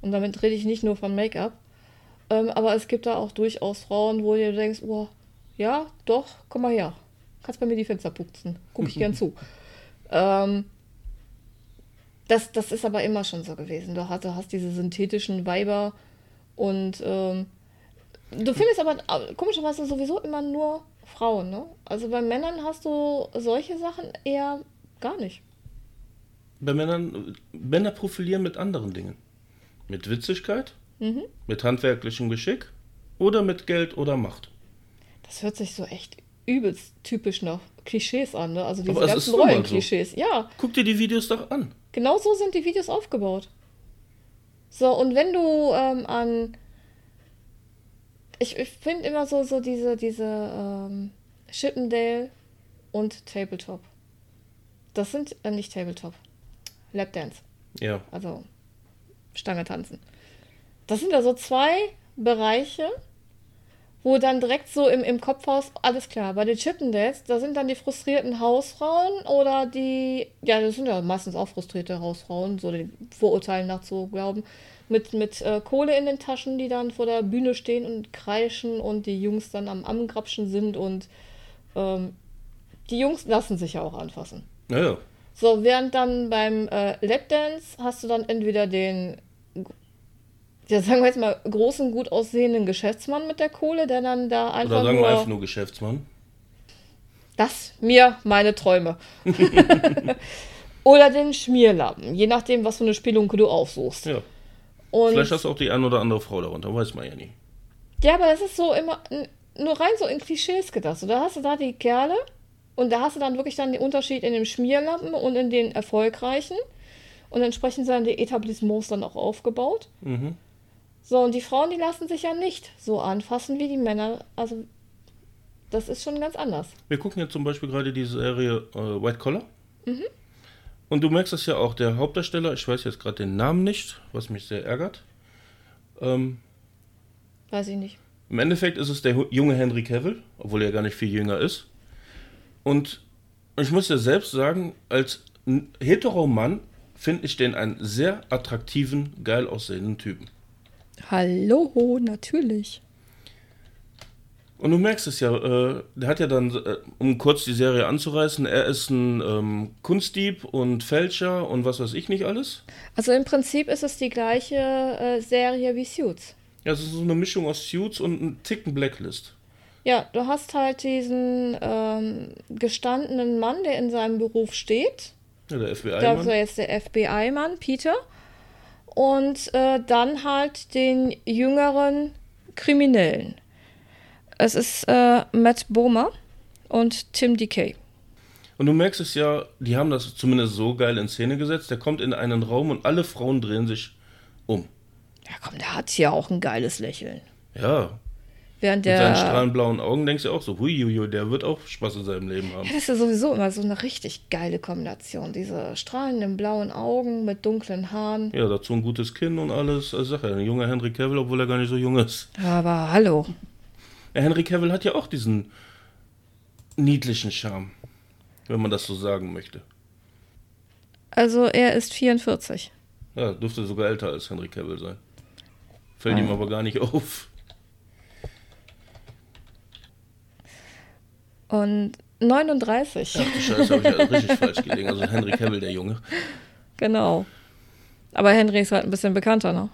Und damit rede ich nicht nur von Make-up. Ähm, aber es gibt da auch durchaus Frauen, wo du denkst, oh, ja, doch, komm mal her. Kannst bei mir die Fenster putzen. Guck ich gern zu. Ähm, das, das ist aber immer schon so gewesen. Du hast, du hast diese synthetischen Weiber und ähm, Du findest aber komischerweise sowieso immer nur Frauen, ne? Also bei Männern hast du solche Sachen eher gar nicht. Bei Männern, Männer profilieren mit anderen Dingen. Mit Witzigkeit, mhm. mit handwerklichem Geschick oder mit Geld oder Macht. Das hört sich so echt übelst typisch nach Klischees an, ne? Also diese ganzen Rollenklischees. So. Ja. Guck dir die Videos doch an. Genau so sind die Videos aufgebaut. So, und wenn du ähm, an ich, ich finde immer so, so diese, diese ähm, Chippendale und Tabletop. Das sind äh, nicht Tabletop. Lapdance. Ja. Also Stange tanzen. Das sind ja so zwei Bereiche, wo dann direkt so im, im Kopfhaus, alles klar, bei den Chippendales, da sind dann die frustrierten Hausfrauen oder die, ja, das sind ja meistens auch frustrierte Hausfrauen, so den Vorurteilen nach zu glauben, mit, mit äh, Kohle in den Taschen, die dann vor der Bühne stehen und kreischen und die Jungs dann am Amgrapschen sind und ähm, die Jungs lassen sich ja auch anfassen. Ja, So, während dann beim äh, Lapdance hast du dann entweder den, ja, sagen wir jetzt mal, großen, gut aussehenden Geschäftsmann mit der Kohle, der dann da einfach. Oder sagen nur, wir einfach nur Geschäftsmann. Das mir meine Träume. Oder den Schmierlappen, je nachdem, was für eine Spelunke du aufsuchst. Ja. Und Vielleicht hast du auch die eine oder andere Frau darunter, weiß man ja nie. Ja, aber das ist so immer nur rein so in Klischees gedacht. So, da hast du da die Kerle und da hast du dann wirklich dann den Unterschied in dem Schmierlappen und in den erfolgreichen. Und entsprechend sind dann die Etablissements dann auch aufgebaut. Mhm. So, und die Frauen, die lassen sich ja nicht so anfassen wie die Männer. Also, das ist schon ganz anders. Wir gucken jetzt zum Beispiel gerade die Serie äh, White Collar. Mhm. Und du merkst es ja auch, der Hauptdarsteller, ich weiß jetzt gerade den Namen nicht, was mich sehr ärgert. Ähm, weiß ich nicht. Im Endeffekt ist es der junge Henry Cavill, obwohl er gar nicht viel jünger ist. Und ich muss ja selbst sagen, als Hetero-Mann finde ich den einen sehr attraktiven, geil aussehenden Typen. Hallo, natürlich. Und du merkst es ja, äh, der hat ja dann, äh, um kurz die Serie anzureißen, er ist ein ähm, Kunstdieb und Fälscher und was weiß ich nicht alles. Also im Prinzip ist es die gleiche äh, Serie wie Suits. Ja, es ist so eine Mischung aus Suits und ein Ticken Blacklist. Ja, du hast halt diesen ähm, gestandenen Mann, der in seinem Beruf steht. Ja, der FBI-Mann. War jetzt der FBI-Mann, Peter. Und äh, dann halt den jüngeren Kriminellen. Es ist äh, Matt Bomer und Tim DK. Und du merkst es ja, die haben das zumindest so geil in Szene gesetzt. Der kommt in einen Raum und alle Frauen drehen sich um. Ja, komm, der hat ja auch ein geiles Lächeln. Ja. Während der. Mit seinen strahlend blauen Augen denkst du auch so, huiuiui, der wird auch Spaß in seinem Leben haben. Ja, das ist ja sowieso immer so eine richtig geile Kombination. Diese strahlenden blauen Augen mit dunklen Haaren. Ja, dazu ein gutes Kinn und alles. Also sag ja, ein junger Henry Cavill, obwohl er gar nicht so jung ist. Aber hallo. Henry Cavill hat ja auch diesen niedlichen Charme, wenn man das so sagen möchte. Also er ist 44. Ja, dürfte sogar älter als Henry Cavill sein. Fällt Ah, ihm aber gar nicht auf. Und 39. Ach du Scheiße, habe ich ja richtig falsch gelegen. Also Henry Cavill, der Junge. Genau. Aber Henry ist halt ein bisschen bekannter, ne?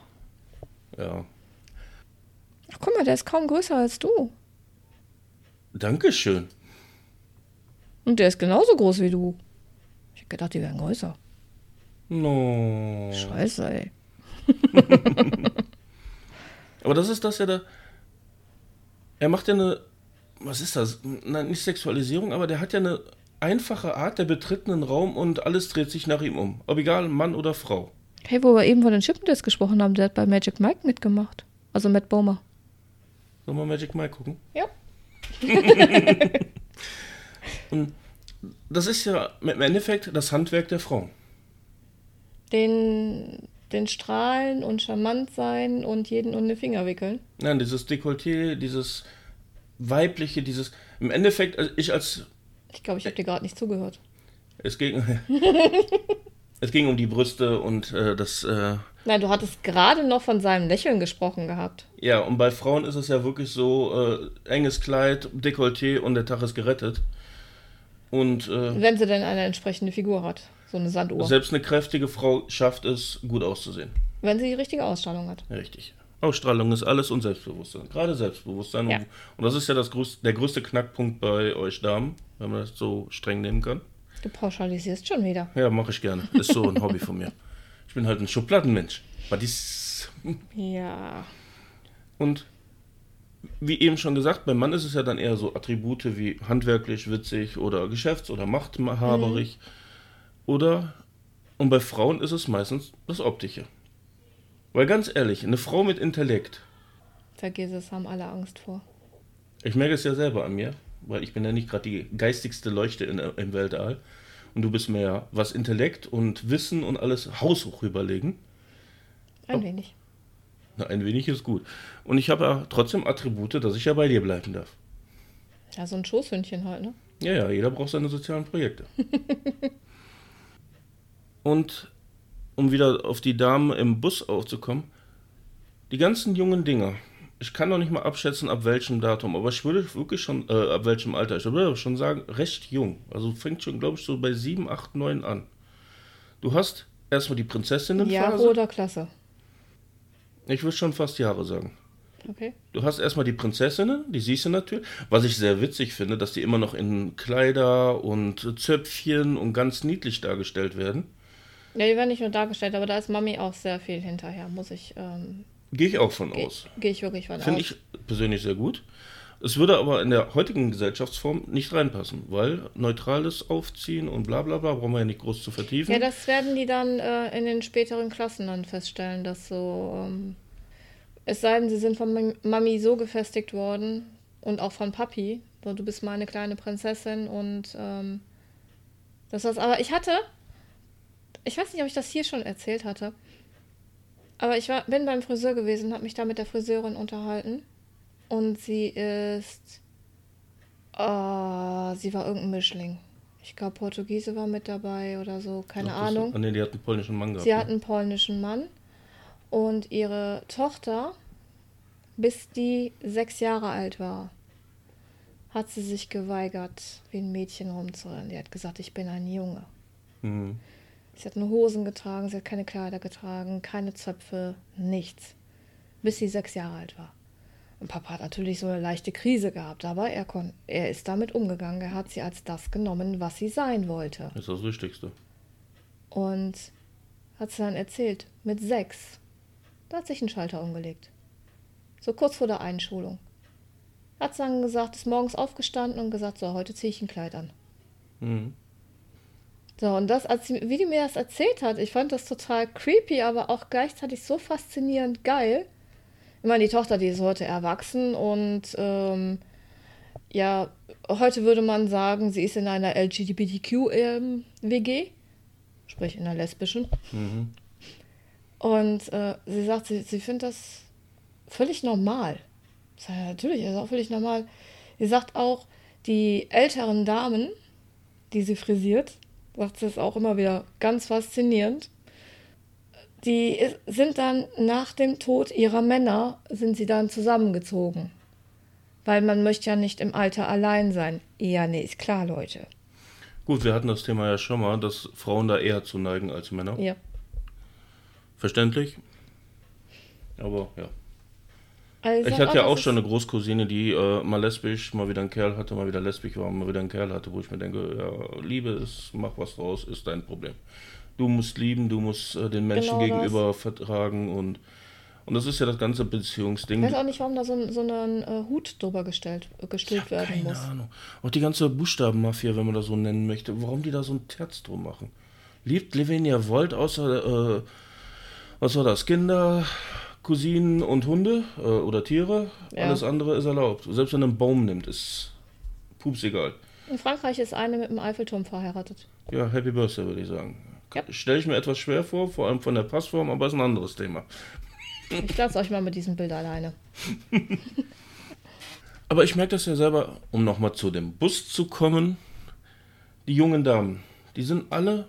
Ja. Ach, guck mal, der ist kaum größer als du. Dankeschön. Und der ist genauso groß wie du. Ich hab gedacht, die wären größer. No. Scheiße, ey. Aber das ist das ja da. Er macht ja eine. Was ist das? Nein, nicht Sexualisierung, aber der hat ja eine einfache Art, der betritt einen Raum und alles dreht sich nach ihm um. Ob egal, Mann oder Frau. Hey, wo wir eben von den Chippendales gesprochen haben, der hat bei Magic Mike mitgemacht. Also Matt Bomer. Sollen wir Magic Mike gucken? Ja. Und das ist ja im Endeffekt das Handwerk der Frauen. Den, den Strahlen und charmant sein und jeden um den Finger wickeln. Nein, dieses Dekolleté, dieses weibliche, dieses. Im Endeffekt, also ich als. Ich glaube, ich habe dir gerade nicht zugehört. Es ging. es ging um die Brüste und äh, das. Äh, Nein, du hattest gerade noch von seinem Lächeln gesprochen gehabt. ja, und bei Frauen ist es ja wirklich so: äh, enges Kleid, Dekolleté und der Tag ist gerettet. Und äh, Wenn sie denn eine entsprechende Figur hat. So eine Sanduhr. selbst eine kräftige Frau schafft es, gut auszusehen. Wenn sie die richtige Ausstrahlung hat. Richtig. Ausstrahlung ist alles und Selbstbewusstsein. Gerade Selbstbewusstsein. Ja. Und, und das ist ja das größte, der größte Knackpunkt bei euch Damen, wenn man das so streng nehmen kann. Du pauschalisierst schon wieder. Ja, mache ich gerne. Ist so ein Hobby von mir. Ich bin halt ein Schubladenmensch. Aber dies. Ja. Und wie eben schon gesagt, beim Mann ist es ja dann eher so Attribute wie handwerklich, witzig oder geschäfts- oder machthaberig. Oder, und bei Frauen ist es meistens das Optische. Weil ganz ehrlich, eine Frau mit Intellekt, Vergiss es, haben alle Angst vor. ich merke es ja selber an mir, weil ich bin ja nicht gerade die geistigste Leuchte in, im Weltall. Und du bist mir ja, was Intellekt und Wissen und alles haushoch überlegen. Ein wenig. Na, ein wenig ist gut. Und ich habe ja trotzdem Attribute, dass ich ja bei dir bleiben darf. Ja, so ein Schoßhündchen halt, ne? Ja, ja, jeder braucht seine sozialen Projekte. Und um wieder auf die Damen im Bus aufzukommen, die ganzen jungen Dinger, ich kann noch nicht mal abschätzen, ab welchem Datum, aber ich würde wirklich schon, äh, ab welchem Alter, ich würde schon sagen, recht jung. Also fängt schon, glaube ich, so bei 7, 8, 9 an. Du hast erstmal die Prinzessinnenphase. Jahre oder Klasse. Ich würde schon fast Jahre sagen. Okay. Du hast erstmal die Prinzessinnen, die siehst du natürlich. Was ich sehr witzig finde, dass die immer noch in Kleider und Zöpfchen und ganz niedlich dargestellt werden. Ja, die werden nicht nur dargestellt, aber da ist Mami auch sehr viel hinterher, muss ich, ähm, Gehe ich auch von gehe aus. geh ich wirklich von Finde aus. ich persönlich sehr gut. Es würde aber in der heutigen Gesellschaftsform nicht reinpassen, weil neutrales Aufziehen und bla bla bla brauchen wir ja nicht groß zu vertiefen. Ja, das werden die dann äh, in den späteren Klassen dann feststellen, dass so, ähm, es sei denn, sie sind von Mam- Mami so gefestigt worden und auch von Papi, so du bist meine kleine Prinzessin und ähm, das war's. Aber ich hatte, ich weiß nicht, ob ich das hier schon erzählt hatte, aber ich war, bin beim Friseur gewesen, habe mich da mit der Friseurin unterhalten und sie ist, ah, sie war irgendein Mischling. Ich glaube, Portugiese war mit dabei oder so, keine Ach, Ahnung. Ah, nee, die hat einen polnischen Mann gehabt. Sie ne? hat einen polnischen Mann und ihre Tochter, bis die sechs Jahre alt war, hat sie sich geweigert, wie ein Mädchen rumzurennen. Die hat gesagt, ich bin ein Junge. Mhm. Sie hat nur Hosen getragen, sie hat keine Kleider getragen, keine Zöpfe, nichts. Bis sie sechs Jahre alt war. Und Papa hat natürlich so eine leichte Krise gehabt, aber er, kon er ist damit umgegangen. Er hat sie als das genommen, was sie sein wollte. Das ist das Wichtigste. Und hat sie dann erzählt, mit sechs, da hat sich ein Schalter umgelegt. So kurz vor der Einschulung. Hat sie dann gesagt, ist morgens aufgestanden und gesagt, so, heute ziehe ich ein Kleid an. Mhm. So, und das, als sie, wie die mir das erzählt hat, ich fand das total creepy, aber auch gleichzeitig so faszinierend geil. Ich meine, die Tochter, die ist heute erwachsen und ähm, ja, heute würde man sagen, sie ist in einer LGBTQ-WG, sprich in einer lesbischen. Mhm. Und äh, sie sagt, sie, sie findet das völlig normal. Ich sage, ja, natürlich, ist auch völlig normal. Sie sagt auch, die älteren Damen, die sie frisiert, sagt sie es auch immer wieder ganz faszinierend. die sind dann nach dem Tod ihrer Männer, sind sie dann zusammengezogen. Weil man möchte ja nicht im Alter allein sein. Ja, nee, ist klar, Leute. Gut, wir hatten das Thema ja schon mal, dass Frauen da eher zu neigen als Männer. Ja. Verständlich. Aber ja. Also Ich hatte ja das auch schon eine Großcousine, die äh, mal lesbisch, mal wieder einen Kerl hatte, mal wieder lesbisch war, mal wieder einen Kerl hatte, wo ich mir denke, ja, Liebe ist, mach was draus, ist dein Problem. Du musst lieben, du musst äh, den Menschen Genau das. gegenüber vertragen und und das ist ja das ganze Ich Beziehungsding. weiß auch nicht, warum da so ein, so ein äh, Hut drüber gestellt, äh, gestülpt werden Keine muss. Ahnung. Auch die ganze Buchstabenmafia, wenn man das so nennen möchte, warum die da so ein Terz drum machen. Liebt Lavinia Volt außer, äh, was war das, Kinder, Cousinen und Hunde äh, oder Tiere? Ja. Alles andere ist erlaubt. Selbst wenn er einen Baum nimmt, ist pups egal. In Frankreich ist eine mit dem Eiffelturm verheiratet. Ja, Happy Birthday würde ich sagen. Ja. Stelle ich mir etwas schwer vor, vor allem von der Passform, aber ist ein anderes Thema. Ich lasse euch mal mit diesem Bild alleine. Aber ich merke das ja selber, um nochmal zu dem Bus zu kommen. Die jungen Damen, die sind alle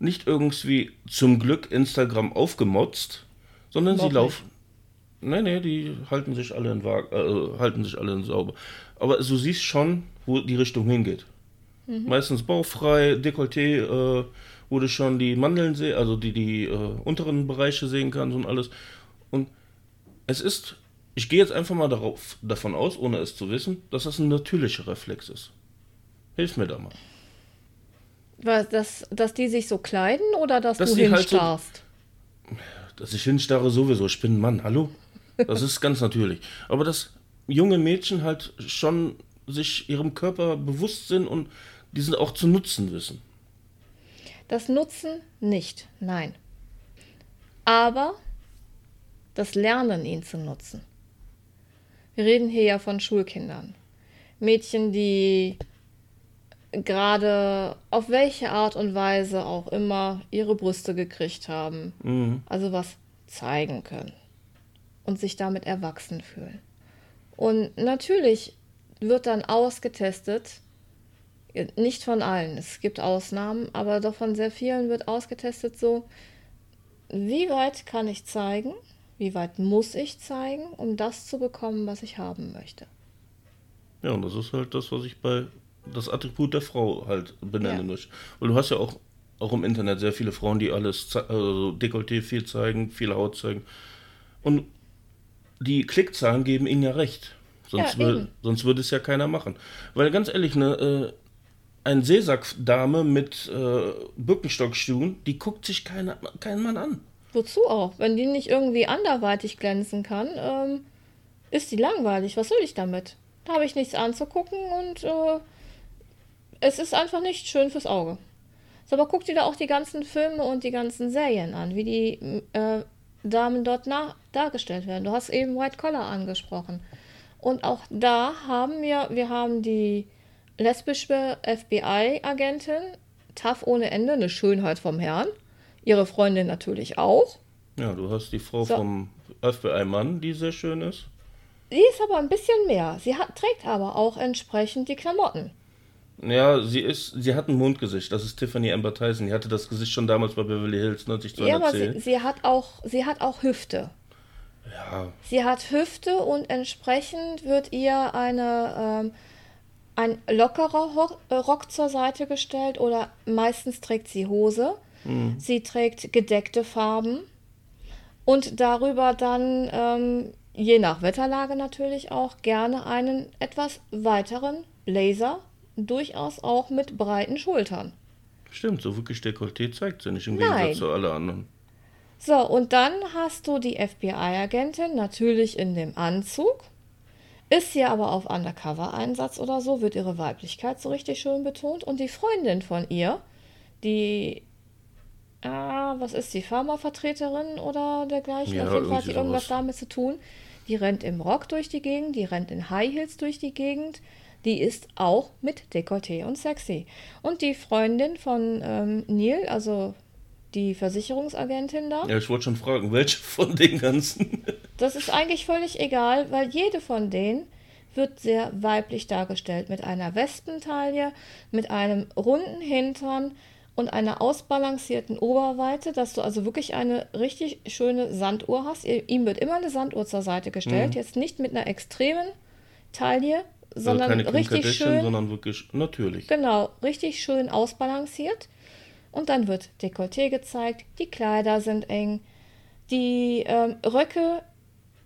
nicht irgendwie zum Glück Instagram aufgemotzt, sondern sie laufen. Nee, nee, die halten sich alle in Waage, äh, halten sich alle in sauber. Aber du siehst schon, wo die Richtung hingeht. Meistens bauchfrei, Dekolleté, äh, wo du schon die Mandeln sehen, also die, die äh, unteren Bereiche sehen kannst und alles. Und es ist, ich gehe jetzt einfach mal darauf, davon aus, ohne es zu wissen, dass das ein natürlicher Reflex ist. Hilf mir da mal. Was, dass, dass die sich so kleiden oder dass, Dass du die halt so- hinstarrst? Dass ich hinstarre sowieso, ich bin ein Mann, hallo? Das ist ganz natürlich. Aber dass junge Mädchen halt schon sich ihrem Körper bewusst sind und diesen auch zu nutzen wissen. Das Nutzen nicht, nein. Aber das Lernen, ihn zu nutzen. Wir reden hier ja von Schulkindern. Mädchen, die gerade auf welche Art und Weise auch immer ihre Brüste gekriegt haben. Mhm. Also was zeigen können. Und sich damit erwachsen fühlen. Und natürlich wird dann ausgetestet, nicht von allen, es gibt Ausnahmen, aber doch von sehr vielen wird ausgetestet so, wie weit kann ich zeigen, wie weit muss ich zeigen, um das zu bekommen, was ich haben möchte. Ja, und das ist halt das, was ich bei das Attribut der Frau halt benennen Ja. möchte. Weil du hast ja auch, auch im Internet sehr viele Frauen, die alles, also Dekolleté viel zeigen, viel Haut zeigen. Und die Klickzahlen geben ihnen ja recht. Sonst, Ja, wür- eben. sonst würde es ja keiner machen. Weil ganz ehrlich, ne, äh, ein Seesackdame mit äh, Birkenstockschuhen, die guckt sich keine, kein Mann an. Wozu auch? Wenn die nicht irgendwie anderweitig glänzen kann, ähm, ist die langweilig. Was soll ich damit? Da habe ich nichts anzugucken und äh, es ist einfach nicht schön fürs Auge. So, aber guck dir da auch die ganzen Filme und die ganzen Serien an, wie die äh, Damen dort dargestellt werden. Du hast eben White Collar angesprochen. Und auch da haben wir, wir haben die lesbische FBI-Agentin, tough ohne Ende, eine Schönheit vom Herrn. Ihre Freundin natürlich auch. Ja, du hast die Frau So. vom FBI-Mann, die sehr schön ist. Sie ist aber ein bisschen mehr. Sie hat, trägt aber auch entsprechend die Klamotten. Ja, sie ist, sie hat ein Mondgesicht. Das ist Tiffany Amber Tyson. Die hatte das Gesicht schon damals bei Beverly Hills 90 zu Ja, aber sie, sie hat auch, sie hat auch Hüfte. Ja, Sie hat Hüfte und entsprechend wird ihr eine, ähm, ein lockerer Ho äh, Rock zur Seite gestellt oder meistens trägt sie Hose. Sie trägt gedeckte Farben und darüber dann, ähm, je nach Wetterlage natürlich auch, gerne einen etwas weiteren Blazer, durchaus auch mit breiten Schultern. stimmt, so wirklich Dekolleté zeigt sie nicht im Nein. Gegensatz zu alle anderen. So, und dann hast du die FBI-Agentin natürlich in dem Anzug. Ist hier aber auf Undercover-Einsatz oder so, wird ihre Weiblichkeit so richtig schön betont. Und die Freundin von ihr, die, ah, was ist die, Pharmavertreterin oder dergleichen? Ja, auf jeden Fall hat die irgendwas damit zu tun. Die rennt im Rock durch die Gegend, die rennt in High Heels durch die Gegend. Die ist auch mit Dekolleté und sexy. Und die Freundin von ähm, Neil, also die Versicherungsagentin da, Ja, ich wollte schon fragen, welche von den ganzen? das ist eigentlich völlig egal, weil jede von denen wird sehr weiblich dargestellt. Mit einer Westentaille, mit einem runden Hintern und einer ausbalancierten Oberweite, dass du also wirklich eine richtig schöne Sanduhr hast. Ihm wird immer eine Sanduhr zur Seite gestellt, mhm. jetzt nicht mit einer extremen Taille, sondern also richtig schön, sondern wirklich natürlich. Genau, richtig schön ausbalanciert. Und dann wird Dekolleté gezeigt, die Kleider sind eng, die ähm, Röcke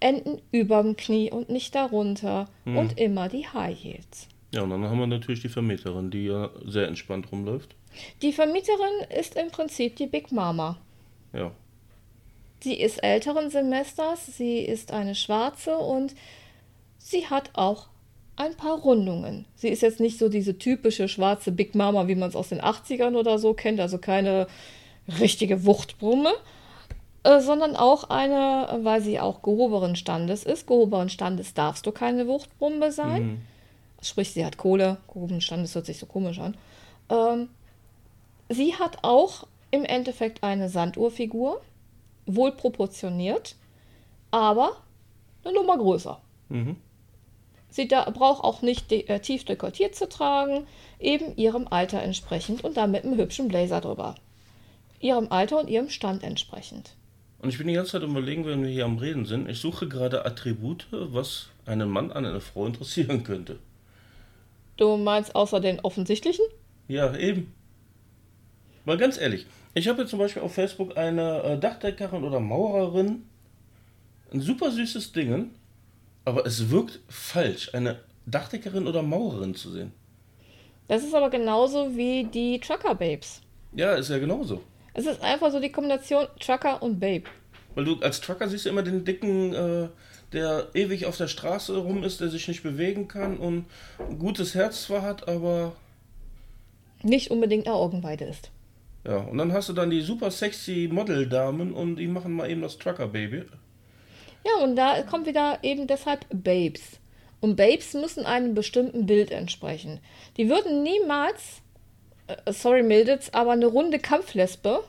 enden überm Knie und nicht darunter mhm. und immer die High Heels. Ja, und dann haben wir natürlich die Vermieterin, die ja sehr entspannt rumläuft. Die Vermieterin ist im Prinzip die Big Mama. Ja. Sie ist älteren Semesters, sie ist eine Schwarze und sie hat auch ein paar Rundungen. Sie ist jetzt nicht so diese typische schwarze Big Mama, wie man es aus den 80ern oder so kennt, also keine richtige Wuchtbrumme, äh, sondern auch eine, weil sie auch gehobenen Standes ist. Gehobenen Standes darfst du keine Wuchtbrumme sein. Mhm. Sprich, sie hat Kohle. Gehobenen Standes hört sich so komisch an. Ähm, sie hat auch im Endeffekt eine Sanduhrfigur, wohl proportioniert, aber eine Nummer größer. Mhm. Sie da, braucht auch nicht de, äh, tief dekoltiert zu tragen, eben ihrem Alter entsprechend und dann mit einem hübschen Blazer drüber. Ihrem Alter und ihrem Stand entsprechend. Und ich bin die ganze Zeit überlegen, wenn wir hier am Reden sind, ich suche gerade Attribute, was einen Mann an eine Frau interessieren könnte. Du meinst außer den offensichtlichen? Ja, eben. Mal ganz ehrlich, ich habe jetzt zum Beispiel auf Facebook eine äh, Dachdeckerin oder Maurerin. Ein super süßes Ding, aber es wirkt falsch, eine Dachdeckerin oder Maurerin zu sehen. Das ist aber genauso wie die Trucker Babes. Ja, ist ja genauso. Es ist einfach so die Kombination Trucker und Babe. Weil du als Trucker siehst du immer den dicken, äh, der ewig auf der Straße rum ist, der sich nicht bewegen kann und ein gutes Herz zwar hat, aber nicht unbedingt eine Augenweide ist. Ja, und dann hast du dann die super sexy Model-Damen und die machen mal eben das Trucker-Baby. Ja, und da kommt wieder eben deshalb Babes. Und Babes müssen einem bestimmten Bild entsprechen. Die würden niemals, äh, sorry Milditz, aber eine runde Kampflesbe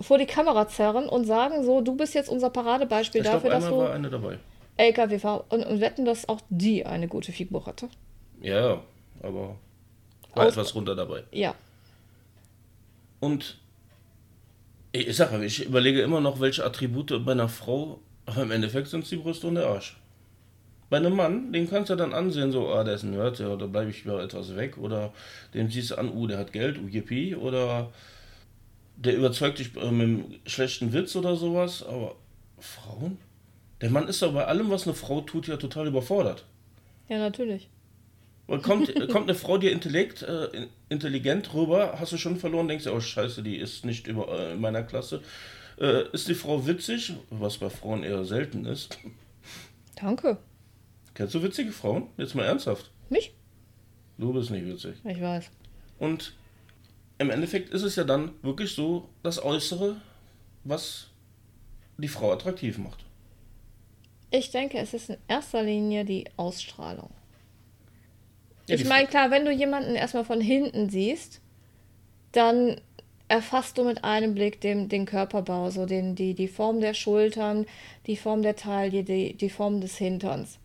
vor die Kamera zerren und sagen so, du bist jetzt unser Paradebeispiel ich dafür, glaub, dass du war eine dabei. LKW fahr und, und wetten, dass auch die eine gute Figur hatte. Ja, aber war Aus etwas runter dabei. Ja. Und ich sage, ich überlege immer noch, welche Attribute bei einer Frau aber im Endeffekt sind es die Brüste und der Arsch. Bei einem Mann, den kannst du dann ansehen, so, ah, der ist ein Nerd, ja, da bleibe ich wieder etwas weg. Oder dem siehst du an, uh, der hat Geld, uh, yippie. Oder der überzeugt dich äh, mit einem schlechten Witz oder sowas. Aber Frauen? Der Mann ist doch bei allem, was eine Frau tut, ja total überfordert. Ja, natürlich. Und kommt, kommt eine Frau dir intellekt, äh, intelligent rüber, hast du schon verloren, denkst du, oh scheiße, die ist nicht über, äh, in meiner Klasse. Äh, ist die Frau witzig, was bei Frauen eher selten ist. Danke. Kennst du witzige Frauen? Jetzt mal ernsthaft. Mich? Du bist nicht witzig. Ich weiß. Und im Endeffekt ist es ja dann wirklich so das Äußere, was die Frau attraktiv macht. Ich denke, es ist in erster Linie die Ausstrahlung. Ja, ich meine, klar, wenn du jemanden erstmal von hinten siehst, dann erfasst du mit einem Blick den, den Körperbau, so den, die, die Form der Schultern, die Form der Taille, die, die Form des Hinterns.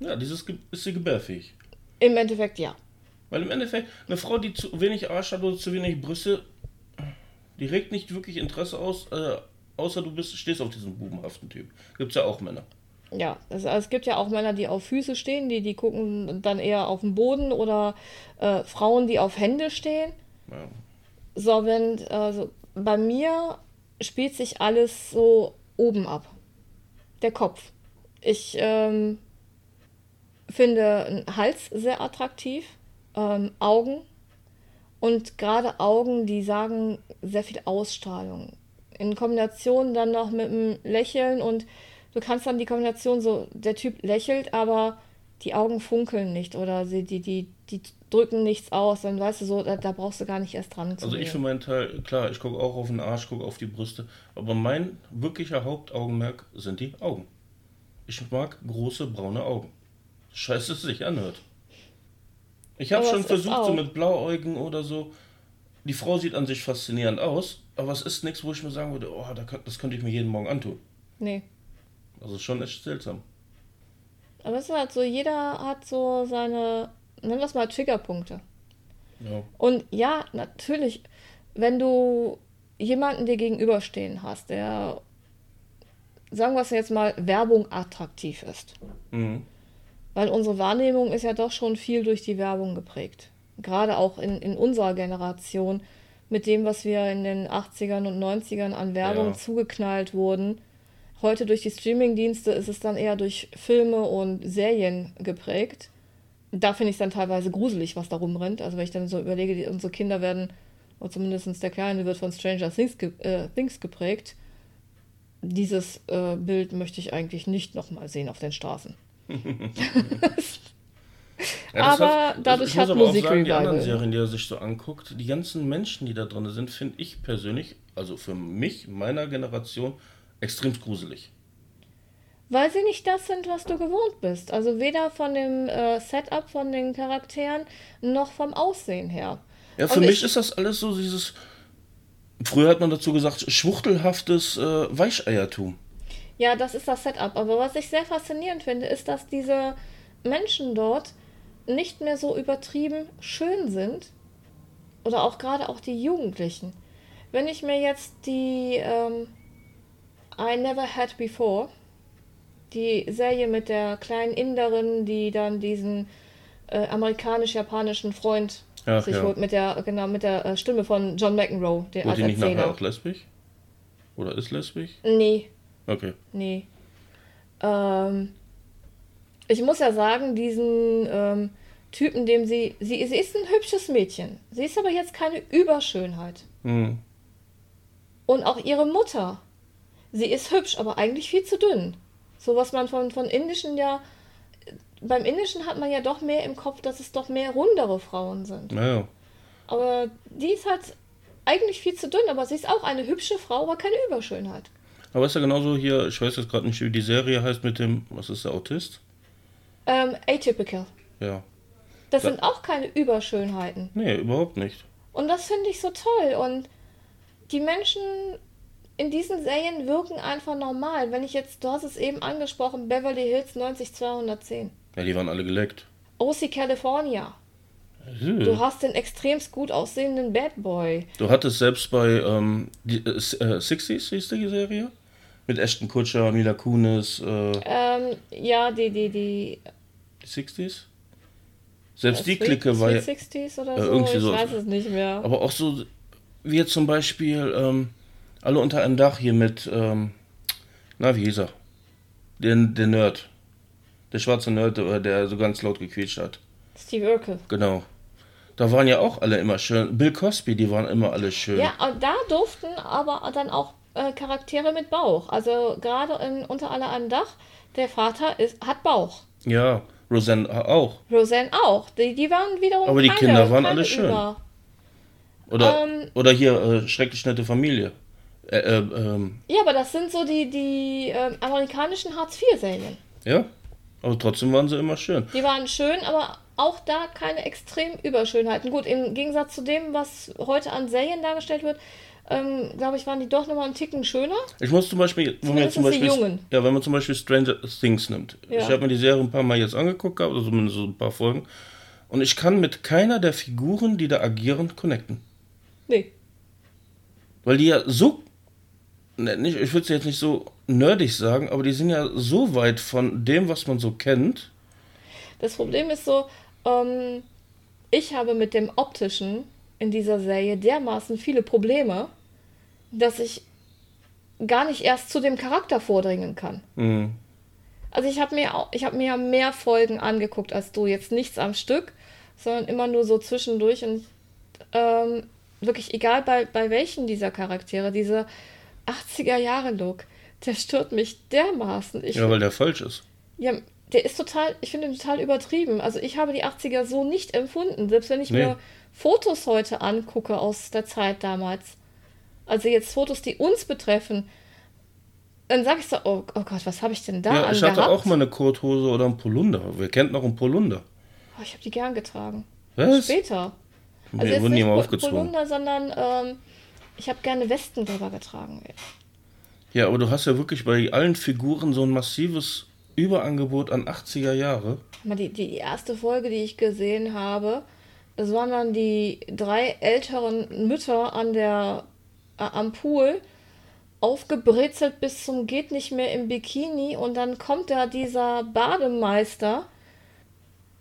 Ja, dieses ist sie gebärfähig. Im Endeffekt ja. Weil im Endeffekt, eine Frau, die zu wenig Arsch hat oder zu wenig Brüste, die regt nicht wirklich Interesse aus, äh, außer du bist, stehst auf diesen bubenhaften Typ. Gibt es ja auch Männer. Ja, es, es, gibt ja auch Männer, die auf Füße stehen, die, die gucken dann eher auf den Boden oder äh, Frauen, die auf Hände stehen. Ja. So, wenn, also bei mir spielt sich alles so oben ab. Der Kopf. Ich ähm, finde einen Hals sehr attraktiv, ähm, Augen und gerade Augen, die sagen sehr viel Ausstrahlung. In Kombination dann noch mit einem Lächeln und du kannst dann die Kombination so, der Typ lächelt, aber die Augen funkeln nicht oder sie, die, die, die drücken nichts aus, dann weißt du so, da, da brauchst du gar nicht erst dran zu Also ich für meinen Teil, klar, ich gucke auch auf den Arsch, gucke auf die Brüste, aber mein wirklicher Hauptaugenmerk sind die Augen. Ich mag große braune Augen. Scheiße, es sich anhört. Ich habe schon versucht, so mit Blauäugen oder so. Die Frau sieht an sich faszinierend aus, aber es ist nichts, wo ich mir sagen würde, oh, das könnte ich mir jeden Morgen antun. Nee. Also schon echt seltsam. Aber es ist halt so, jeder hat so seine nennen wir es mal Triggerpunkte. Ja. Und ja, natürlich, wenn du jemanden dir gegenüberstehen hast, der, sagen wir es jetzt mal, Werbung attraktiv ist. Mhm. Weil unsere Wahrnehmung ist ja doch schon viel durch die Werbung geprägt. Gerade auch in, in unserer Generation mit dem, was wir in den 80ern und 90ern an Werbung Ja. zugeknallt wurden. Heute durch die Streamingdienste ist es dann eher durch Filme und Serien geprägt. Da finde ich es dann teilweise gruselig, was da rumrennt. Also wenn ich dann so überlege, die, unsere Kinder werden, oder zumindest der Kleine wird von Stranger Things, ge äh, Things geprägt. Dieses äh, Bild möchte ich eigentlich nicht nochmal sehen auf den Straßen. Ja, Aber dadurch ich muss hat aber auch Musik sagen, die anderen Serien, die er sich so anguckt, die ganzen Menschen, die da drin sind, finde ich persönlich, also für mich, meiner Generation, extrem gruselig. Weil sie nicht das sind, was du gewohnt bist. Also weder von dem äh, Setup von den Charakteren noch vom Aussehen her. Ja, für Und mich ich- ist das alles so dieses, früher hat man dazu gesagt, schwuchtelhaftes äh, Weicheiertum. Ja, das ist das Setup. Aber was ich sehr faszinierend finde, ist, dass diese Menschen dort nicht mehr so übertrieben schön sind. Oder auch gerade auch die Jugendlichen. Wenn ich mir jetzt die ähm, I Never Had Before, die Serie mit der kleinen Inderin, die dann diesen äh, amerikanisch-japanischen Freund Ach, sich ja. holt, mit der, genau, mit der äh, Stimme von John McEnroe, den Wurde die nicht nachher auch lesbisch? Oder ist lesbisch? Nee, Okay. Nee. Ähm, ich muss ja sagen, diesen ähm, Typen, dem sie, sie. Sie ist ein hübsches Mädchen. Sie ist aber jetzt keine Überschönheit. Hm. Und auch ihre Mutter. Sie ist hübsch, aber eigentlich viel zu dünn. So was man von, von indischen ja. Beim Indischen hat man ja doch mehr im Kopf, dass es doch mehr rundere Frauen sind. Naja. Aber die ist halt eigentlich viel zu dünn, aber sie ist auch eine hübsche Frau, aber keine Überschönheit. Aber ist ja genauso hier, ich weiß jetzt gerade nicht, wie die Serie heißt mit dem, was ist der Autist? Ähm, atypical. Ja. Das Da- sind auch keine Überschönheiten. Nee, überhaupt nicht. Und das finde ich so toll. Und die Menschen in diesen Serien wirken einfach normal. Wenn ich jetzt, du hast es eben angesprochen, Beverly Hills 90210. Ja, die waren alle geleckt. OC California. Hm. Du hast den extremst gut aussehenden Bad Boy. Du hattest selbst bei ähm, die, äh, S- äh, 60s, hieß die Serie? Mit Ashton Kutscher, Mila Kunis, äh, Ähm, ja, die, die, die. die 60s? Selbst die Sweet- Clique war ja, Sweet 60s oder äh, so. irgendwie ich so. weiß es nicht mehr. aber auch so, wie jetzt zum Beispiel, ähm, alle unter einem Dach hier mit, ähm, na, wie hieß er? Den, der Nerd. Der schwarze Nerd, äh, der so ganz laut gequietscht hat. Steve Urkel. Genau. Da waren ja auch alle immer schön. Bill Cosby, die waren immer alle schön. Ja, und da durften aber dann auch äh, Charaktere mit Bauch. Also gerade in Unter aller einem Dach, der Vater ist, hat Bauch. Ja, Roseanne auch. Roseanne auch. Die, die waren wiederum Aber die keine, Kinder waren alle schön. Über. Oder, Ähm. oder hier, äh, schrecklich nette Familie. Äh, äh, ähm, Ja, aber das sind so die, die ähm, amerikanischen Hartz-IV-Serien. ja, aber trotzdem waren sie immer schön. Die waren schön, aber auch da keine extrem Überschönheiten. Gut, im Gegensatz zu dem, was heute an Serien dargestellt wird, ähm, glaube ich, waren die doch nochmal einen Ticken schöner. Ich muss zum Beispiel, wenn man zum Beispiel, ja, wenn man zum Beispiel Stranger Things nimmt. Ja. Ich habe mir die Serie ein paar Mal jetzt angeguckt, gehabt, also zumindest so ein paar Folgen. Und ich kann mit keiner der Figuren, die da agieren, connecten. Nee. Weil die ja so, nicht, ich würde es jetzt nicht so nerdig sagen, aber die sind ja so weit von dem, was man so kennt. Das Problem ist so, ähm, ich habe mit dem Optischen in dieser Serie dermaßen viele Probleme, dass ich gar nicht erst zu dem Charakter vordringen kann. Mhm. Also ich habe mir auch, ich habe mir ja mehr Folgen angeguckt als du, jetzt nichts am Stück, sondern immer nur so zwischendurch und ähm, wirklich egal bei, bei welchen dieser Charaktere, dieser 80er Jahre Look, der stört mich dermaßen. Ich Ja, weil der falsch ist. ja, der ist total, ich finde ihn total übertrieben. Also ich habe die 80er so nicht empfunden. Selbst wenn ich Nee. mir Fotos heute angucke aus der Zeit damals. Also jetzt Fotos, die uns betreffen. Dann sage ich so, oh, oh Gott, was habe ich denn da Ja, ich hatte angehabt? auch mal eine Kurthose oder ein Polunder. Wer kennt noch einen Polunder? Oh, ich habe die gern getragen. Was? Später. Also jetzt wurden die nicht mal aufgezogen. Polunder, sondern ähm, ich habe gerne Westen drüber getragen. Ja, aber du hast ja wirklich bei allen Figuren so ein massives Überangebot an 80er Jahre. Die, die erste Folge, die ich gesehen habe, sondern die drei älteren Mütter an der, äh, am Pool aufgebrezelt bis zum geht nicht mehr im Bikini und dann kommt da dieser Bademeister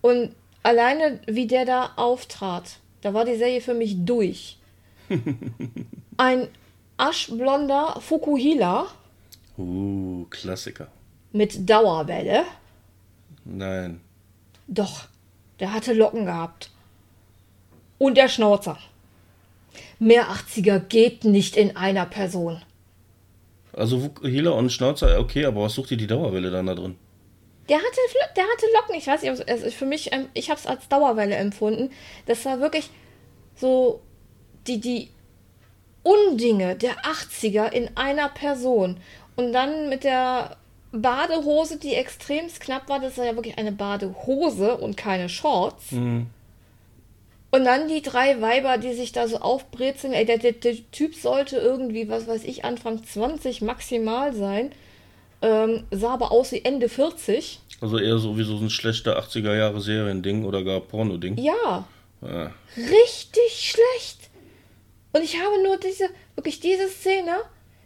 und alleine wie der da auftrat, da war die Serie für mich durch. Ein aschblonder Fukuhila Uh, Klassiker. mit Dauerwelle. Nein. Doch, der hatte Locken gehabt. Und der Schnauzer. Mehr 80er geht nicht in einer Person. Also Hela und Schnauzer, okay, aber was sucht ihr die Dauerwelle dann da drin? Der hatte, der hatte Locken. Ich weiß nicht, ob es- also für mich, ähm, ich habe es als Dauerwelle empfunden. Das war wirklich so die, die Undinge der 80er in einer Person. Und dann mit der Badehose, die extremst knapp war, das war ja wirklich eine Badehose und keine Shorts. Mhm. Und dann die drei Weiber, die sich da so aufbrezeln. Ey, der, der, der Typ sollte irgendwie, was weiß ich, Anfang 20 maximal sein. Ähm, sah aber aus wie Ende 40. Also eher so wie so ein schlechter 80er Jahre Seriending oder gar Porno-Ding. Ja, Ja. richtig schlecht. Und ich habe nur diese, wirklich diese Szene,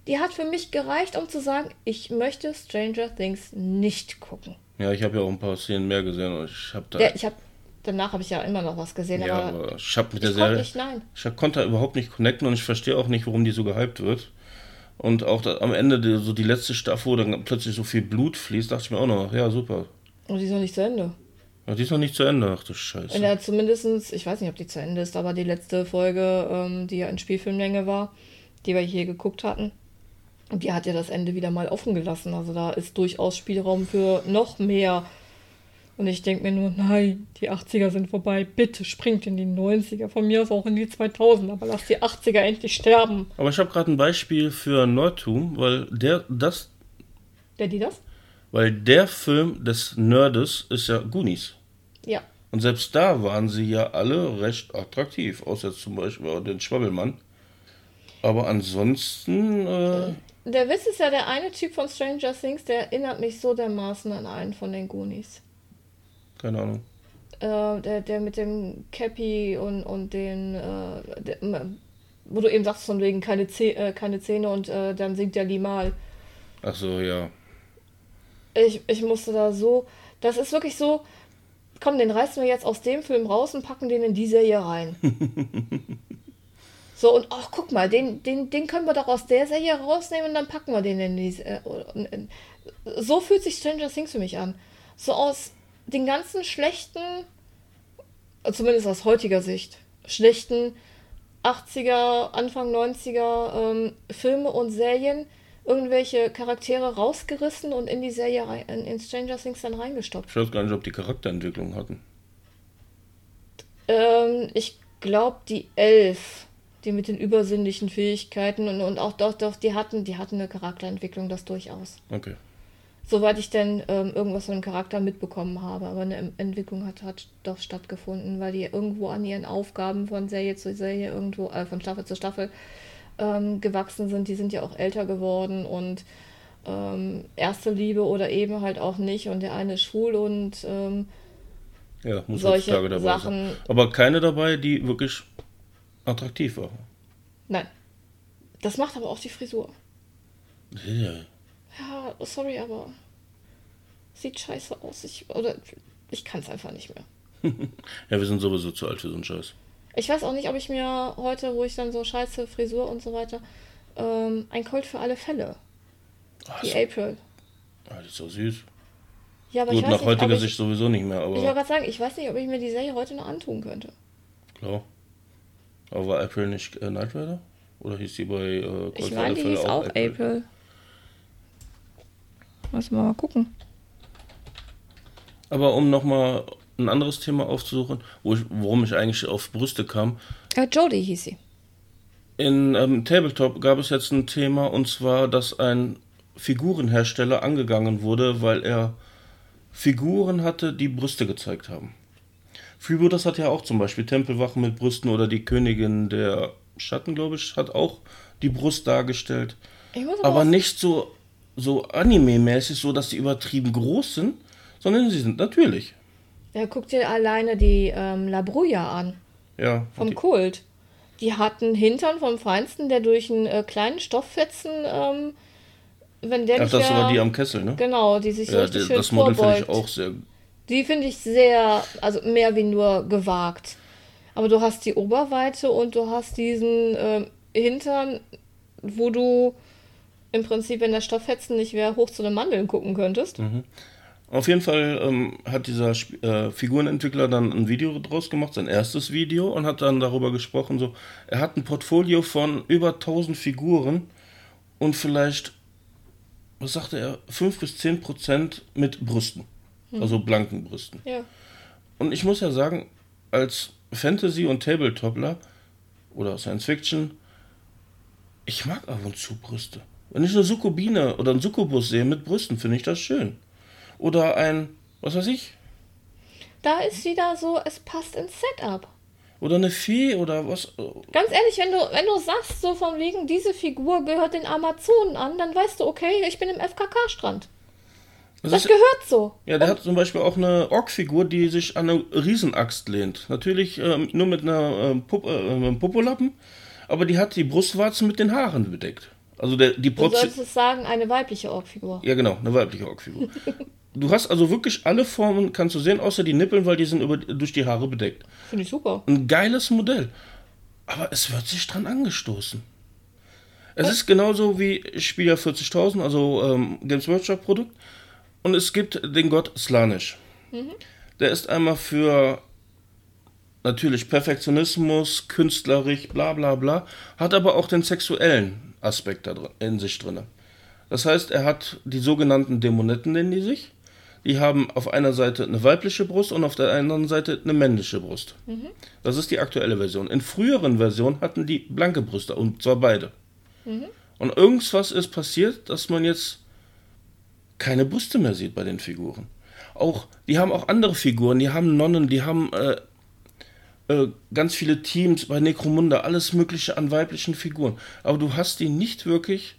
die hat für mich gereicht, um zu sagen, ich möchte Stranger Things nicht gucken. Ja, ich habe ja auch ein paar Szenen mehr gesehen und ich habe da. Ja, ich habe, danach habe ich ja immer noch was gesehen, ja, aber aber ich habe mit der Serie. nicht, nein. Ich konnte da überhaupt nicht connecten und ich verstehe auch nicht, warum die so gehypt wird. Und auch da, am Ende, die, so die letzte Staffel, wo dann plötzlich so viel Blut fließt, dachte ich mir auch noch, ja, super. Und die ist noch nicht zu Ende. Ja, die ist noch nicht zu Ende. Ach du Scheiße. Der zumindestens, ich weiß nicht, ob die zu Ende ist, aber die letzte Folge, ähm, die ja in Spielfilmlänge war, die wir hier geguckt hatten, die hat ja das Ende wieder mal offen gelassen. Also da ist durchaus Spielraum für noch mehr. Und ich denke mir nur, nein, die 80er sind vorbei. Bitte springt in die 90er. Von mir aus auch in die 2000 aber lasst die 80er endlich sterben. Aber ich habe gerade ein Beispiel für Nerdtum, weil der, das, Wer die das? weil der Film des Nerdes ist ja Goonies. Ja. Und selbst da waren sie ja alle recht attraktiv, außer zum Beispiel den Schwabbelmann. Aber ansonsten, äh, Der Witz ist ja, der eine Typ von Stranger Things, der erinnert mich so dermaßen an einen von den Goonies. keine Ahnung. Äh, der, der mit dem Cappy und, und den, äh, der, wo du eben sagst, von wegen keine, Zäh äh, keine Zähne und äh, dann singt der Limal. Ach so, ja. Ich, ich musste da so, das ist wirklich so, komm, den reißen wir jetzt aus dem Film raus und packen den in die Serie rein. so, und ach, guck mal, den, den, den können wir doch aus der Serie rausnehmen und dann packen wir den in die äh, oder- in- So fühlt sich Stranger Things für mich an. So aus den ganzen schlechten, zumindest aus heutiger Sicht, schlechten 80er, Anfang 90er ähm, Filme und Serien irgendwelche Charaktere rausgerissen und in die Serie rein, in, Stranger Things dann reingestopft. Ich weiß gar nicht, ob die Charakterentwicklung hatten. Ähm, ich glaube, die Elf, die mit den übersinnlichen Fähigkeiten und, und auch doch, doch, die hatten, die hatten eine Charakterentwicklung, das durchaus. Okay. Soweit ich denn ähm, irgendwas von dem Charakter mitbekommen habe. Aber eine Entwicklung hat, hat doch stattgefunden, weil die irgendwo an ihren Aufgaben von Serie zu Serie irgendwo, äh, von Staffel zu Staffel ähm, gewachsen sind. Die sind ja auch älter geworden und ähm, erste Liebe oder eben halt auch nicht. Und der eine ist schwul und ähm, Ja, muss Solche heutzutage dabei Sachen- sein. Aber keine dabei, die wirklich attraktiv war. nein. Das macht aber auch die Frisur. Ja. Ja, sorry, aber sieht scheiße aus. Ich, oder ich kann es einfach nicht mehr. ja, wir sind sowieso zu alt für so einen Scheiß. Ich weiß auch nicht, ob ich mir heute, wo ich dann so scheiße Frisur und so weiter, ähm, ein Colt für alle Fälle. Ach, Die so, April. ah, die ist so süß. Ja, aber Gut, ich weiß nach nicht, heutiger ich, Sicht sowieso nicht mehr, ich wollte aber gerade sagen, ich weiß nicht, ob ich mir die Serie heute noch antun könnte. klar. Aber war April nicht äh, Knight Rider? Oder hieß die bei äh, Colt Ich für meine, alle die hieß auch April. Lass mal mal gucken. Aber um nochmal ein anderes Thema aufzusuchen, wo ich, worum ich eigentlich auf Brüste kam. Äh, Jodie hieß sie. In ähm, Tabletop gab es jetzt ein Thema und zwar, dass ein Figurenhersteller angegangen wurde, weil er Figuren hatte, die Brüste gezeigt haben. Freebooters hat ja auch zum Beispiel Tempelwachen mit Brüsten oder die Königin der Schatten, glaube ich, hat auch die Brust dargestellt. Aber nicht so, so anime-mäßig, so dass sie übertrieben groß sind, sondern sie sind natürlich. Ja, guck dir alleine die ähm, La Bruja an. Ja. vom die, Kult. Die hatten Hintern vom Feinsten, der durch einen äh, kleinen Stofffetzen, ähm, wenn der ach, nicht das wär- war die am Kessel, ne? Genau, die sich so Ja, richtig der, schön das Model finde ich auch sehr. Die finde ich sehr, also mehr wie nur gewagt. Aber du hast die Oberweite und du hast diesen ähm, Hintern, wo du im Prinzip, wenn der Stofffetzen nicht wäre, hoch zu den Mandeln gucken könntest. Auf jeden Fall ähm, hat dieser Sp äh, Figurenentwickler dann ein Video draus gemacht, sein erstes Video, und hat dann darüber gesprochen, so, er hat ein Portfolio von über 1000 Figuren und vielleicht, was sagte er, 5 bis 10 Prozent mit Brüsten, also blanken Brüsten. Ja. Und ich muss ja sagen, als Fantasy- und Tabletopler oder Science Fiction, ich mag ab und zu Brüste. Wenn ich eine Succubine oder einen Succubus sehe mit Brüsten, finde ich das schön. Oder ein, was weiß ich, Da ist wieder so, es passt ins Setup. oder eine Fee oder was. Ganz ehrlich, wenn du, wenn du sagst, so von wegen, diese Figur gehört den Amazonen an, dann weißt du, okay, ich bin im FKK-Strand. Das Das ist, gehört so. ja, der hat zum Beispiel auch eine Ork-Figur, die sich an eine Riesenaxt lehnt. Natürlich ähm, nur mit einer ähm, Pup äh, einem Popolappen, aber die hat die Brustwarzen mit den Haaren bedeckt. Also der, die Du Prozi solltest es sagen, eine weibliche Orgfigur. Ja, genau, eine weibliche Ork-Figur. Du hast also wirklich alle Formen, kannst du sehen, außer die Nippeln, weil die sind über, durch die Haare bedeckt. Finde ich super. Ein geiles Modell. Aber es wird sich dran angestoßen. Es ist genauso wie Spieler 40.000, also ähm, Games Workshop Produkt. Und es gibt den Gott Slanish. Der ist einmal für natürlich Perfektionismus, künstlerisch, bla bla bla, hat aber auch den sexuellen Aspekt da drin, in sich drin. Das heißt, er hat die sogenannten Dämonetten, nennen die sich. Die haben auf einer Seite eine weibliche Brust und auf der anderen Seite eine männliche Brust. Das ist die aktuelle Version. In früheren Versionen hatten die blanke Brüste und zwar beide. Und irgendwas ist passiert, dass man jetzt keine Brüste mehr sieht bei den Figuren. Auch, die haben auch andere Figuren, die haben Nonnen, die haben äh, äh, ganz viele Teams bei Necromunda, alles Mögliche an weiblichen Figuren. Aber du hast die nicht wirklich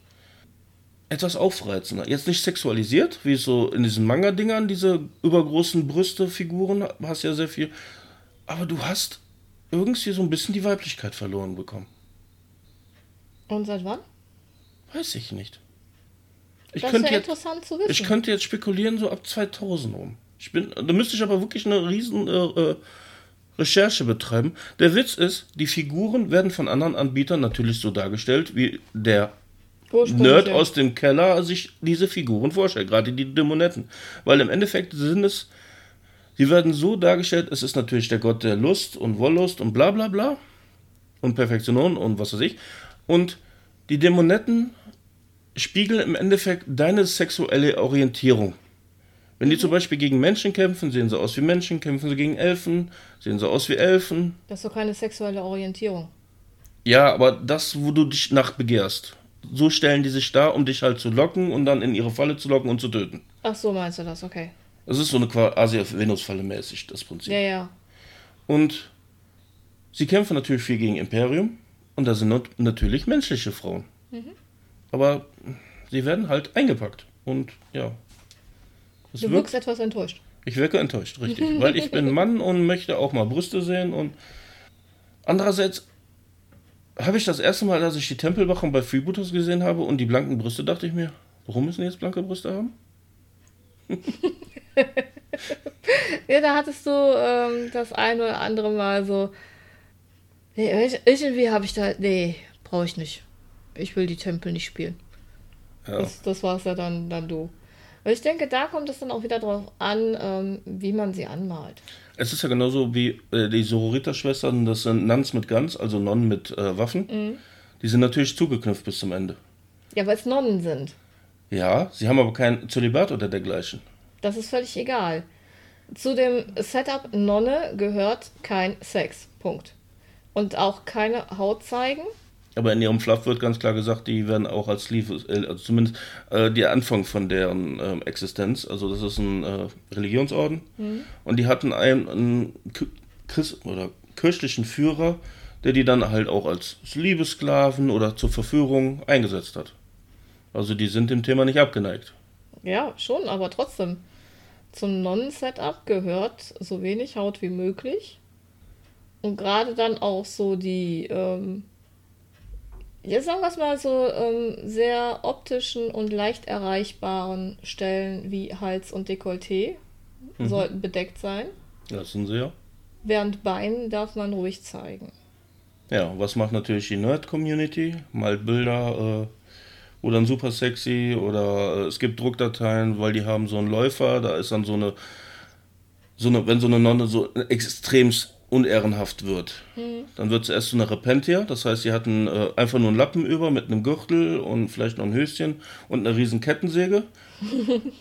etwas aufreizender. Jetzt nicht sexualisiert, wie es so in diesen Manga-Dingern, diese übergroßen Brüste-Figuren, hast ja sehr viel. Aber du hast irgendwie so ein bisschen die Weiblichkeit verloren bekommen. Und seit wann? Weiß ich nicht. Ich das könnte wäre jetzt, interessant zu wissen. ich könnte jetzt spekulieren, so ab 2000 rum. Ich bin, da müsste ich aber wirklich eine riesen äh, äh, Recherche betreiben. Der Witz ist, die Figuren werden von anderen Anbietern natürlich so dargestellt, wie der Nerd aus dem Keller sich diese Figuren vorstellt, gerade die Dämonetten. Weil im Endeffekt sind es, sie werden so dargestellt, es ist natürlich der Gott der Lust und Wollust und bla bla bla und Perfektion und was weiß ich. Und die Dämonetten spiegeln im Endeffekt deine sexuelle Orientierung. Wenn die zum Beispiel gegen Menschen kämpfen, sehen sie aus wie Menschen, kämpfen sie gegen Elfen, sehen sie aus wie Elfen. Das ist doch keine sexuelle Orientierung. Ja, aber das, wo du dich nach begehrst. So stellen die sich dar, um dich halt zu locken und dann in ihre Falle zu locken und zu töten. Ach so, meinst du das? Okay. Das ist so eine quasi Venus-Falle mäßig, das Prinzip. Ja, ja. Und sie kämpfen natürlich viel gegen Imperium und da sind not- natürlich menschliche Frauen. Aber sie werden halt eingepackt und ja. Es Du wirkst etwas enttäuscht. ich wirke enttäuscht, richtig. weil ich bin Mann und möchte auch mal Brüste sehen und andererseits habe ich das erste Mal, als ich die Tempelwachen bei Freebooters gesehen habe und die blanken Brüste, dachte ich mir, warum müssen die jetzt blanke Brüste haben? Ja, da hattest du ähm, das eine oder andere Mal so. Nee, irg- irgendwie habe ich da. Nee, brauche ich nicht. Ich will die Tempel nicht spielen. Ja. Das, das war es ja dann, dann du. Und ich denke, da kommt es dann auch wieder drauf an, ähm, wie man sie anmalt. Es ist ja genauso wie äh, die Sororita-Schwestern, das sind Nuns mit Guns, also Nonnen mit äh, Waffen. Die sind natürlich zugeknüpft bis zum Ende. Ja, weil es Nonnen sind. Ja, sie haben aber kein Zölibat oder dergleichen. Das ist völlig egal. Zu dem Setup Nonne gehört kein Sex. Punkt. Und auch keine Haut zeigen. Aber in ihrem Fluff wird ganz klar gesagt, die werden auch als Sleeve, äh, also zumindest äh, der Anfang von deren ähm, Existenz, also das ist ein äh, Religionsorden. Und die hatten einen, einen Christ oder kirchlichen Führer, der die dann halt auch als Liebessklaven oder zur Verführung eingesetzt hat. Also die sind dem Thema nicht abgeneigt. Ja, schon, aber trotzdem. Zum Nonnen-Setup gehört so wenig Haut wie möglich. Und gerade dann auch so die, ähm, jetzt sagen wir es mal so, ähm, sehr optischen und leicht erreichbaren Stellen wie Hals und Dekolleté mhm. sollten bedeckt sein. Das sind sie ja. Während Bein darf man ruhig zeigen. Ja, was macht natürlich die Nerd-Community? Mal Bilder, äh, wo dann super sexy oder äh, es gibt Druckdateien, weil die haben so einen Läufer, da ist dann so eine, so eine wenn so eine Nonne so extrem unehrenhaft wird, mhm. dann wird sie erst so eine Repentia, das heißt, sie hatten äh, einfach nur einen Lappen über mit einem Gürtel und vielleicht noch ein Höschen und eine riesen Kettensäge.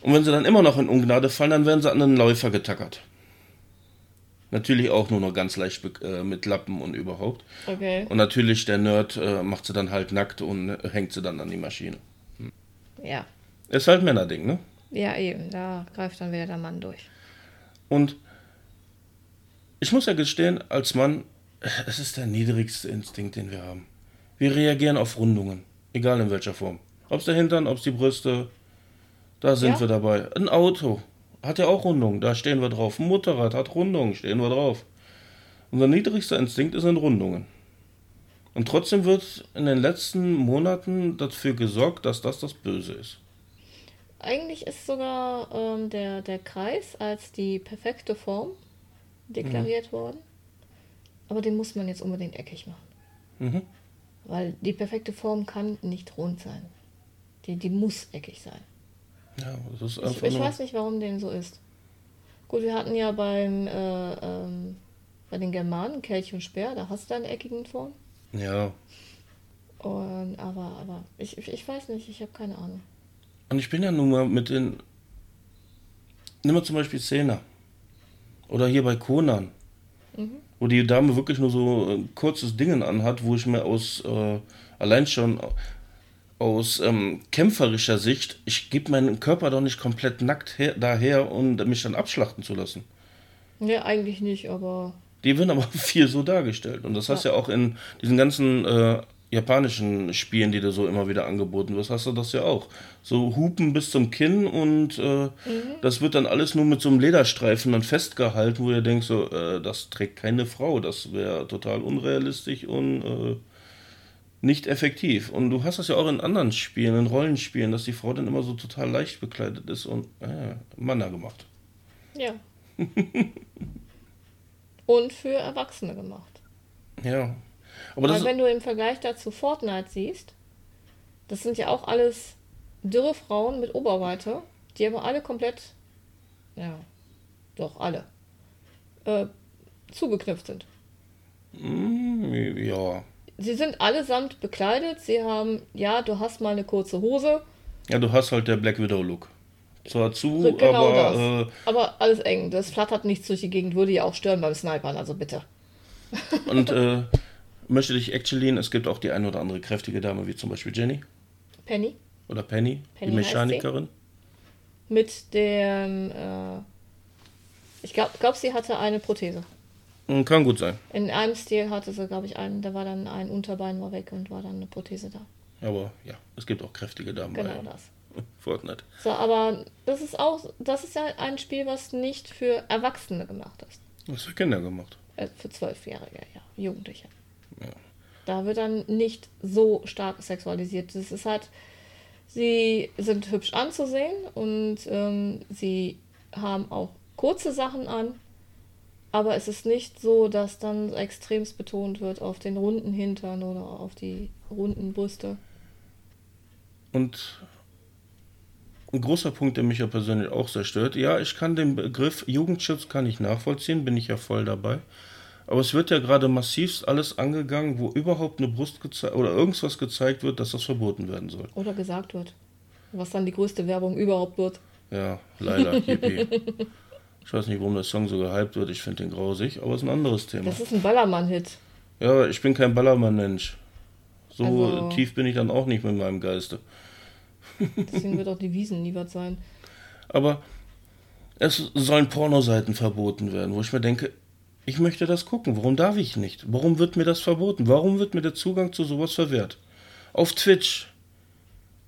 und wenn sie dann immer noch in Ungnade fallen, dann werden sie an einen Läufer getackert. Natürlich auch nur noch ganz leicht äh, mit Lappen und überhaupt. Okay. Und natürlich der Nerd äh, macht sie dann halt nackt und äh, hängt sie dann an die Maschine. Hm. Ja. Ist halt Männerding, ne? Ja, eben. Da greift dann wieder der Mann durch. Und ich muss ja gestehen, als Mann, es ist der niedrigste Instinkt, den wir haben. Wir reagieren auf Rundungen. Egal in welcher Form. Ob es der Hintern, ob es die Brüste. Da sind ja. wir dabei. Ein Auto. Hat ja auch Rundungen, da stehen wir drauf. Ein Motorrad hat Rundungen, stehen wir drauf. Unser niedrigster Instinkt ist in Rundungen. Und trotzdem wird in den letzten Monaten dafür gesorgt, dass das das Böse ist. Eigentlich ist sogar ähm, der, der Kreis als die perfekte Form deklariert mhm. worden. Aber den muss man jetzt unbedingt eckig machen. Mhm. Weil die perfekte Form kann nicht rund sein. Die, die muss eckig sein. Ja, das ist einfach ich, ich weiß nicht, warum dem so ist. Gut, wir hatten ja beim äh, ähm, bei den Germanen Kelch und Speer, da hast du eine eckigen Form. Ja. Und, aber, aber ich, ich, ich weiß nicht, ich habe keine Ahnung. Und ich bin ja nun mal mit den. Nimm mal zum Beispiel Szene. Oder hier bei Conan. Mhm. Wo die Dame wirklich nur so ein kurzes Dingen anhat, wo ich mir aus äh, allein schon aus ähm, kämpferischer Sicht, ich gebe meinen Körper doch nicht komplett nackt her, daher, um mich dann abschlachten zu lassen. Ja, eigentlich nicht, aber. Die werden aber viel so dargestellt. Und das ja. hast du ja auch in diesen ganzen äh, japanischen Spielen, die dir so immer wieder angeboten wirst, hast du das ja auch. So Hupen bis zum Kinn und äh, mhm. das wird dann alles nur mit so einem Lederstreifen dann festgehalten, wo ihr denkt, so, äh, das trägt keine Frau, das wäre total unrealistisch und äh, nicht effektiv. Und du hast das ja auch in anderen Spielen, in Rollenspielen, dass die Frau dann immer so total leicht bekleidet ist und äh, Manna gemacht. Ja. und für Erwachsene gemacht. Ja. Aber Weil wenn du im Vergleich dazu Fortnite siehst, das sind ja auch alles dürre Frauen mit Oberweite, die aber alle komplett, ja, doch alle, äh, zugeknüpft sind. Mm, ja. Sie sind allesamt bekleidet. Sie haben, ja, du hast mal eine kurze Hose. Ja, du hast halt der Black Widow Look. Zwar zu, genau aber. Das. Äh, aber alles eng. Das flattert nichts durch die Gegend, würde ja auch stören beim Snipern, also bitte. Und äh, möchte dich actually, es gibt auch die eine oder andere kräftige Dame, wie zum Beispiel Jenny. Penny. Oder Penny, Penny die Mechanikerin. Mit dem, äh, ich glaube, glaub, sie hatte eine Prothese. Hm, kann gut sein. In einem Stil hatte sie, glaube ich, einen, da war dann ein Unterbein war weg und war dann eine Prothese da. Aber ja, es gibt auch kräftige Damen genau bei das. Fortnite. So, aber das ist auch, das ist ja ein Spiel, was nicht für Erwachsene gemacht ist. Ist für Kinder gemacht. Äh, für Zwölfjährige, ja, Jugendliche. Ja. Da wird dann nicht so stark sexualisiert. Das ist halt, sie sind hübsch anzusehen und ähm, sie haben auch kurze Sachen an, aber es ist nicht so, dass dann extremst betont wird auf den runden Hintern oder auf die runden Brüste. Und ein großer Punkt, der mich ja persönlich auch sehr stört. Ja, ich kann den Begriff Jugendschutz kann ich nachvollziehen, bin ich ja voll dabei. Aber es wird ja gerade massivst alles angegangen, wo überhaupt eine Brust gezeigt oder irgendwas gezeigt wird, dass das verboten werden soll. Oder gesagt wird. Was dann die größte Werbung überhaupt wird. Ja, leider. Ich weiß nicht, warum der Song so gehypt wird. Ich finde den grausig, aber es ist ein anderes Thema. Das ist ein Ballermann-Hit. Ja, ich bin kein Ballermann-Mensch. So also, tief bin ich dann auch nicht mit meinem Geiste. Deswegen wird auch die Wiesen nie was sein. Aber es sollen Pornoseiten verboten werden, wo ich mir denke, ich möchte das gucken. Warum darf ich nicht? Warum wird mir das verboten? Warum wird mir der Zugang zu sowas verwehrt? Auf Twitch.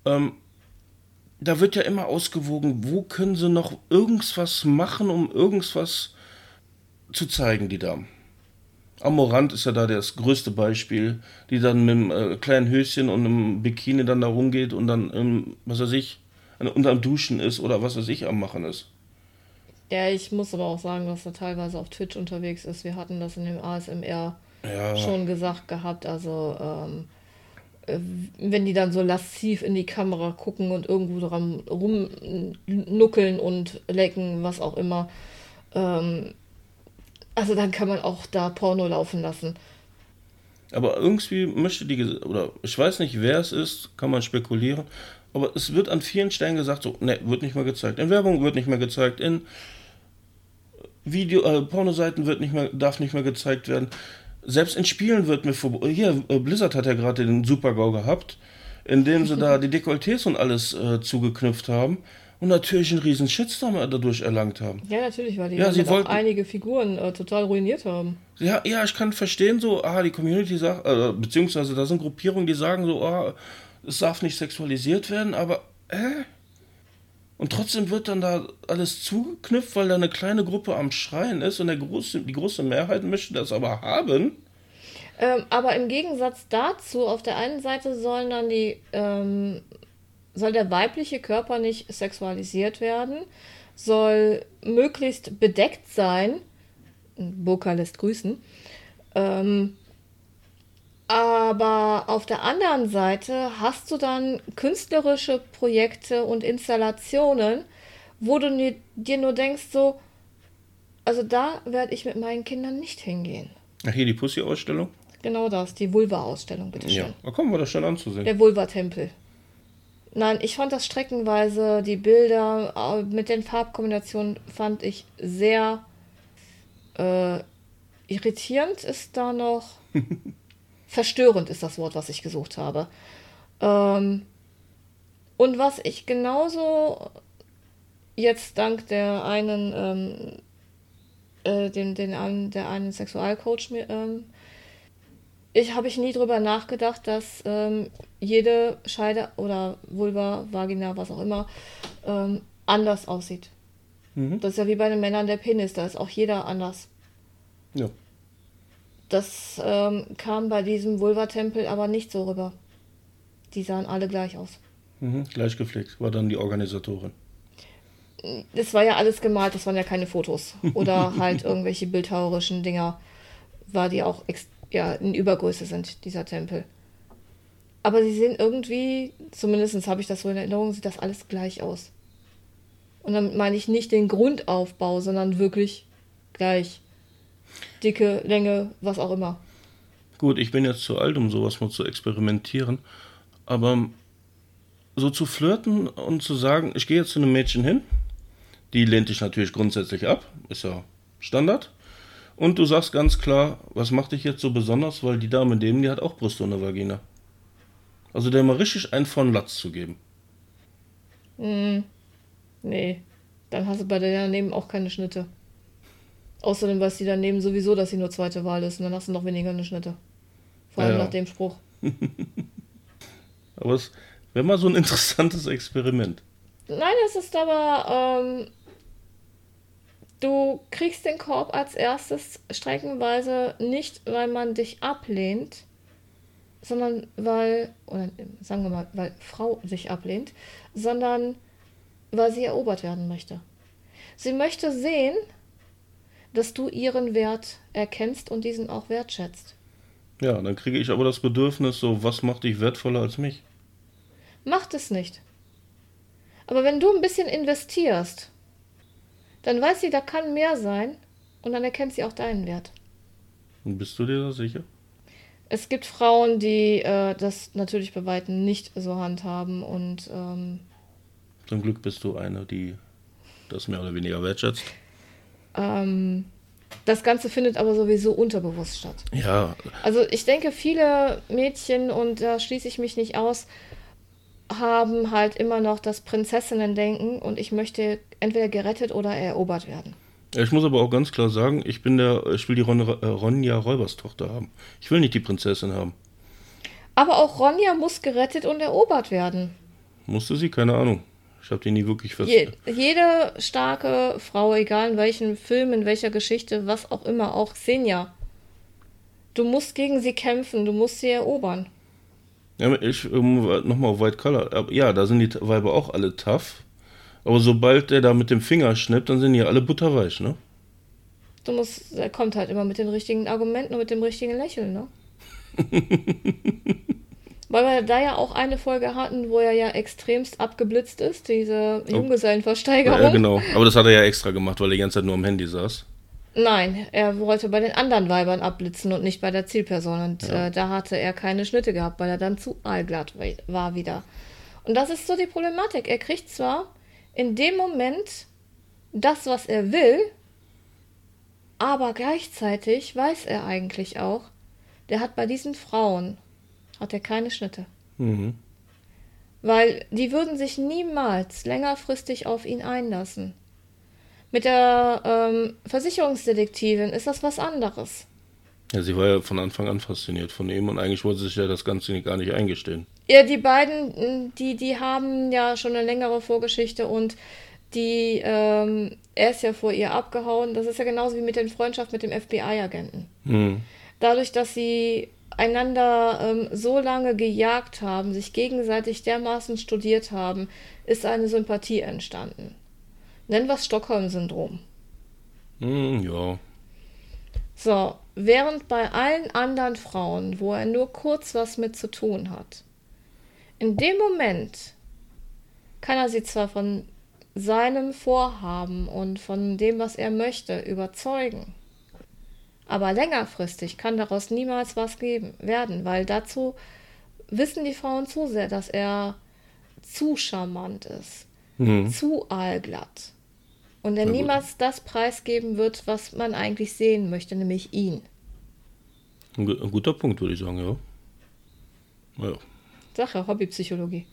Ähm, da wird ja immer ausgewogen, wo können sie noch irgendwas machen, um irgendwas zu zeigen, die Damen. Amorant ist ja da das größte Beispiel, die dann mit einem äh, kleinen Höschen und einem Bikini dann da rumgeht und dann, ähm, was weiß ich, unter dem Duschen ist oder was weiß ich am Machen ist. Ja, ich muss aber auch sagen, dass er teilweise auf Twitch unterwegs ist. Wir hatten das in dem ASMR ja. schon gesagt gehabt. Also, ähm, äh, wenn die dann so lassiv in die Kamera gucken und irgendwo dran rumnuckeln und lecken, was auch immer. Ähm, also dann kann man auch da Porno laufen lassen. Aber irgendwie möchte die, oder ich weiß nicht, wer es ist, kann man spekulieren. Aber es wird an vielen Stellen gesagt, so, ne, wird nicht mehr gezeigt. In Werbung wird nicht mehr gezeigt. In Video, äh, Pornoseiten wird nicht mehr, darf nicht mehr gezeigt werden. Selbst in Spielen wird mir vor. Hier, äh, Blizzard hat ja gerade den Super-GAU gehabt, indem sie da die Dekolletés und alles äh, zugeknüpft haben und natürlich einen riesen Shitstorm dadurch erlangt haben. Ja, natürlich, weil die ja, sie wollten, einige Figuren äh, total ruiniert haben. Ja, ja, ich kann verstehen, so, ah, die Community sagt, äh, beziehungsweise da sind Gruppierungen, die sagen so, ah, es darf nicht sexualisiert werden, aber, äh? Und trotzdem wird dann da alles zugeknüpft, weil da eine kleine Gruppe am Schreien ist und der große, die große Mehrheit möchte das aber haben. Ähm, aber im Gegensatz dazu, auf der einen Seite sollen dann die, ähm, soll der weibliche Körper nicht sexualisiert werden, soll möglichst bedeckt sein. Burka lässt grüßen. Ähm, aber auf der anderen Seite hast du dann künstlerische Projekte und Installationen, wo du dir nur denkst, so, also da werde ich mit meinen Kindern nicht hingehen. Ach, hier die Pussy-Ausstellung? Genau das, die Vulva-Ausstellung, bitte schön. Ja, da kommen wir das schon anzusehen. Der Vulva-Tempel. Nein, ich fand das streckenweise, die Bilder mit den Farbkombinationen fand ich sehr äh, irritierend ist da noch. Verstörend ist das Wort, was ich gesucht habe. Ähm, und was ich genauso jetzt dank der einen, ähm, äh, den, den einen, der einen Sexualcoach mir, ähm, ich habe ich nie drüber nachgedacht, dass ähm, jede Scheide oder Vulva, Vagina, was auch immer, ähm, anders aussieht. Mhm. Das ist ja wie bei den Männern der Penis, da ist auch jeder anders. Ja. Das ähm, kam bei diesem Vulva-Tempel aber nicht so rüber. Die sahen alle gleich aus. Mhm, gleich gepflegt, war dann die Organisatorin. Das war ja alles gemalt, das waren ja keine Fotos. Oder halt irgendwelche bildhauerischen Dinger, war die auch ja, in Übergröße sind, dieser Tempel. Aber sie sehen irgendwie, zumindest habe ich das so in Erinnerung, sieht das alles gleich aus. Und damit meine ich nicht den Grundaufbau, sondern wirklich gleich. Dicke, Länge, was auch immer. Gut, ich bin jetzt zu alt, um sowas mal zu experimentieren. Aber so zu flirten und zu sagen, ich gehe jetzt zu einem Mädchen hin, die lehnt dich natürlich grundsätzlich ab, ist ja Standard. Und du sagst ganz klar, was macht dich jetzt so besonders, weil die Dame neben dir hat auch Brüste und eine Vagina. Also der mal richtig einen von Latz zu geben. Mm, nee, dann hast du bei der daneben auch keine Schnitte. Außerdem weiß die daneben sowieso, dass sie nur zweite Wahl ist und dann hast du noch weniger eine Schnitte. Vor allem ja. nach dem Spruch. aber es wäre mal so ein interessantes Experiment. Nein, es ist aber, ähm, du kriegst den Korb als erstes streckenweise nicht, weil man dich ablehnt, sondern weil, oder sagen wir mal, weil Frau sich ablehnt, sondern weil sie erobert werden möchte. Sie möchte sehen, dass du ihren Wert erkennst und diesen auch wertschätzt. Ja, dann kriege ich aber das Bedürfnis, so, was macht dich wertvoller als mich? Macht es nicht. Aber wenn du ein bisschen investierst, dann weiß sie, da kann mehr sein und dann erkennt sie auch deinen Wert. Und bist du dir da sicher? Es gibt Frauen, die äh, das natürlich bei Weitem nicht so handhaben und. Ähm, Zum Glück bist du eine, die das mehr oder weniger wertschätzt. Ähm, das Ganze findet aber sowieso unterbewusst statt. Ja. Also ich denke, viele Mädchen, und da schließe ich mich nicht aus, haben halt immer noch das Prinzessinnen-Denken und ich möchte entweder gerettet oder erobert werden. Ich muss aber auch ganz klar sagen, ich bin der, ich will die Ron, äh, Ronja Räubers Tochter haben. Ich will nicht die Prinzessin haben. Aber auch Ronja muss gerettet und erobert werden. Musste sie? Keine Ahnung. Ich habe die nie wirklich fest. Je, jede starke Frau, egal in welchem Film, in welcher Geschichte, was auch immer, auch Xenia, Du musst gegen sie kämpfen, du musst sie erobern. Ja, ich um, nochmal auf White Collar. Ja, da sind die Weiber auch alle tough. Aber sobald der da mit dem Finger schnippt, dann sind die alle butterweich, ne? Du musst, er kommt halt immer mit den richtigen Argumenten und mit dem richtigen Lächeln, ne? Weil wir da ja auch eine Folge hatten, wo er ja extremst abgeblitzt ist, diese Junggesellenversteigerung. Ja, genau. Aber das hat er ja extra gemacht, weil er die ganze Zeit nur am Handy saß. Nein, er wollte bei den anderen Weibern abblitzen und nicht bei der Zielperson. Und Ja. äh, da hatte er keine Schnitte gehabt, weil er dann zu allglatt war wieder. Und das ist so die Problematik. Er kriegt zwar in dem Moment das, was er will, aber gleichzeitig weiß er eigentlich auch, der hat bei diesen Frauen hat er keine Schnitte. Mhm. Weil die würden sich niemals längerfristig auf ihn einlassen. Mit der ähm, Versicherungsdetektivin ist das was anderes. Ja, sie war ja von Anfang an fasziniert von ihm und eigentlich wollte sie sich ja das Ganze gar nicht eingestehen. Ja, die beiden, m, die, die haben ja schon eine längere Vorgeschichte und die, ähm, er ist ja vor ihr abgehauen. Das ist ja genauso wie mit den Freundschaft mit dem FBI-Agenten. Mhm. Dadurch, dass sie einander ähm, so lange gejagt haben, sich gegenseitig dermaßen studiert haben, ist eine Sympathie entstanden. Nennen wir es Stockholm-Syndrom. Mhm, ja. So, während bei allen anderen Frauen, wo er nur kurz was mit zu tun hat, in dem Moment kann er sie zwar von seinem Vorhaben und von dem, was er möchte, überzeugen, aber längerfristig kann daraus niemals was geben werden, weil dazu wissen die Frauen zu sehr, dass er zu charmant ist, Mhm. zu allglatt. Und er niemals das preisgeben wird, was man eigentlich sehen möchte, nämlich ihn. Ein, ein guter Punkt, würde ich sagen, ja. Ja. Sache, Hobbypsychologie.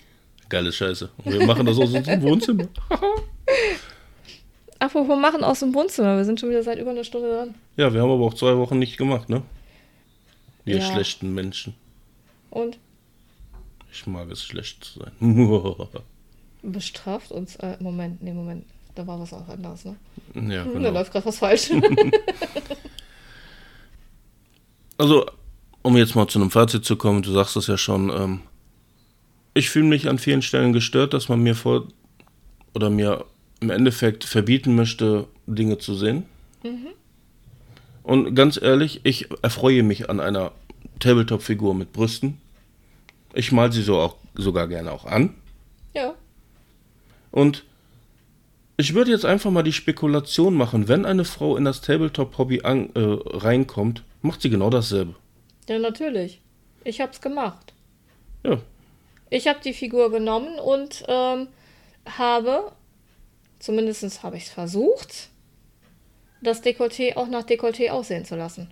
Geile Scheiße. Und wir machen das aus unserem Wohnzimmer. Apropos machen aus dem Wohnzimmer, wir sind schon wieder seit über einer Stunde dran. Ja, wir haben aber auch zwei Wochen nicht gemacht, ne? Wir Ja. schlechten Menschen. Und Ich mag es, schlecht zu sein. bestraft uns, äh, Moment, nee, Moment, da war was auch anderes, ne? ja, Hm, Da genau. läuft gerade was falsch. Also, um jetzt mal zu einem Fazit zu kommen, du sagst es ja schon, ähm, ich fühle mich an vielen Stellen gestört, dass man mir vor oder mir im Endeffekt verbieten möchte, Dinge zu sehen. Und ganz ehrlich, ich erfreue mich an einer Tabletop-Figur mit Brüsten. Ich mal sie so auch sogar gerne auch an. ja, Und ich würde jetzt einfach mal die Spekulation machen, wenn eine Frau in das Tabletop-Hobby äh, reinkommt, macht sie genau dasselbe. ja, natürlich. Ich hab's gemacht. Ja, Ich habe die Figur genommen und ähm, habe, zumindest habe ich es versucht, das Dekolleté auch nach Dekolleté aussehen zu lassen.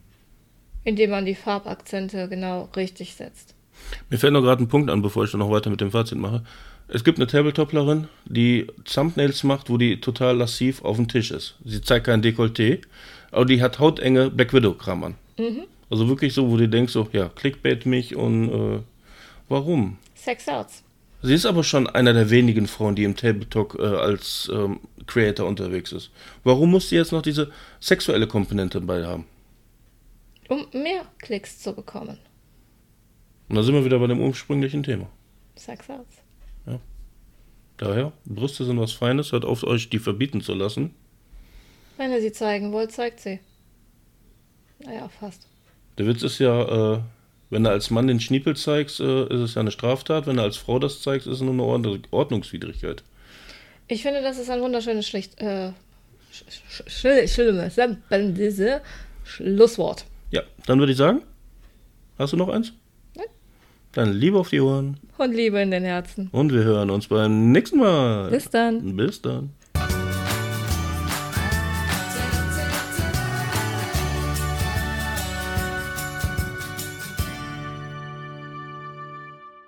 Indem man die Farbakzente genau richtig setzt. Mir fällt noch gerade ein Punkt an, bevor ich dann noch weiter mit dem Fazit mache. Es gibt eine Tabletoplerin, die Thumbnails macht, wo die total lassiv auf dem Tisch ist. Sie zeigt kein Dekolleté, aber die hat hautenge Black Widow-Kram an. Also wirklich so, wo du denkst, so, ja, Clickbait mich und äh, warum? Sex Arts. Sie ist aber schon einer der wenigen Frauen, die im Tabletop äh, als ähm, Creator unterwegs ist. Warum muss sie jetzt noch diese sexuelle Komponente bei haben? Um mehr Klicks zu bekommen. Und da sind wir wieder bei dem ursprünglichen Thema. Sex Arts. Daher, Brüste sind was Feines, hört auf, euch die verbieten zu lassen. Wenn ihr sie zeigen wollt, zeigt sie. Naja, fast. Der Witz ist ja, äh, wenn du als Mann den Schniepel zeigst, äh, ist es ja eine Straftat. Wenn du als Frau das zeigst, ist es nur eine Ordnung Ordnungswidrigkeit. Ich finde, das ist ein wunderschönes Schlicht, äh, Schlusswort. Ja, dann würde ich sagen, hast du noch eins? Nein. Dann Liebe auf die Ohren Und Liebe in den Herzen. und wir hören uns beim nächsten Mal. Bis dann. Bis dann.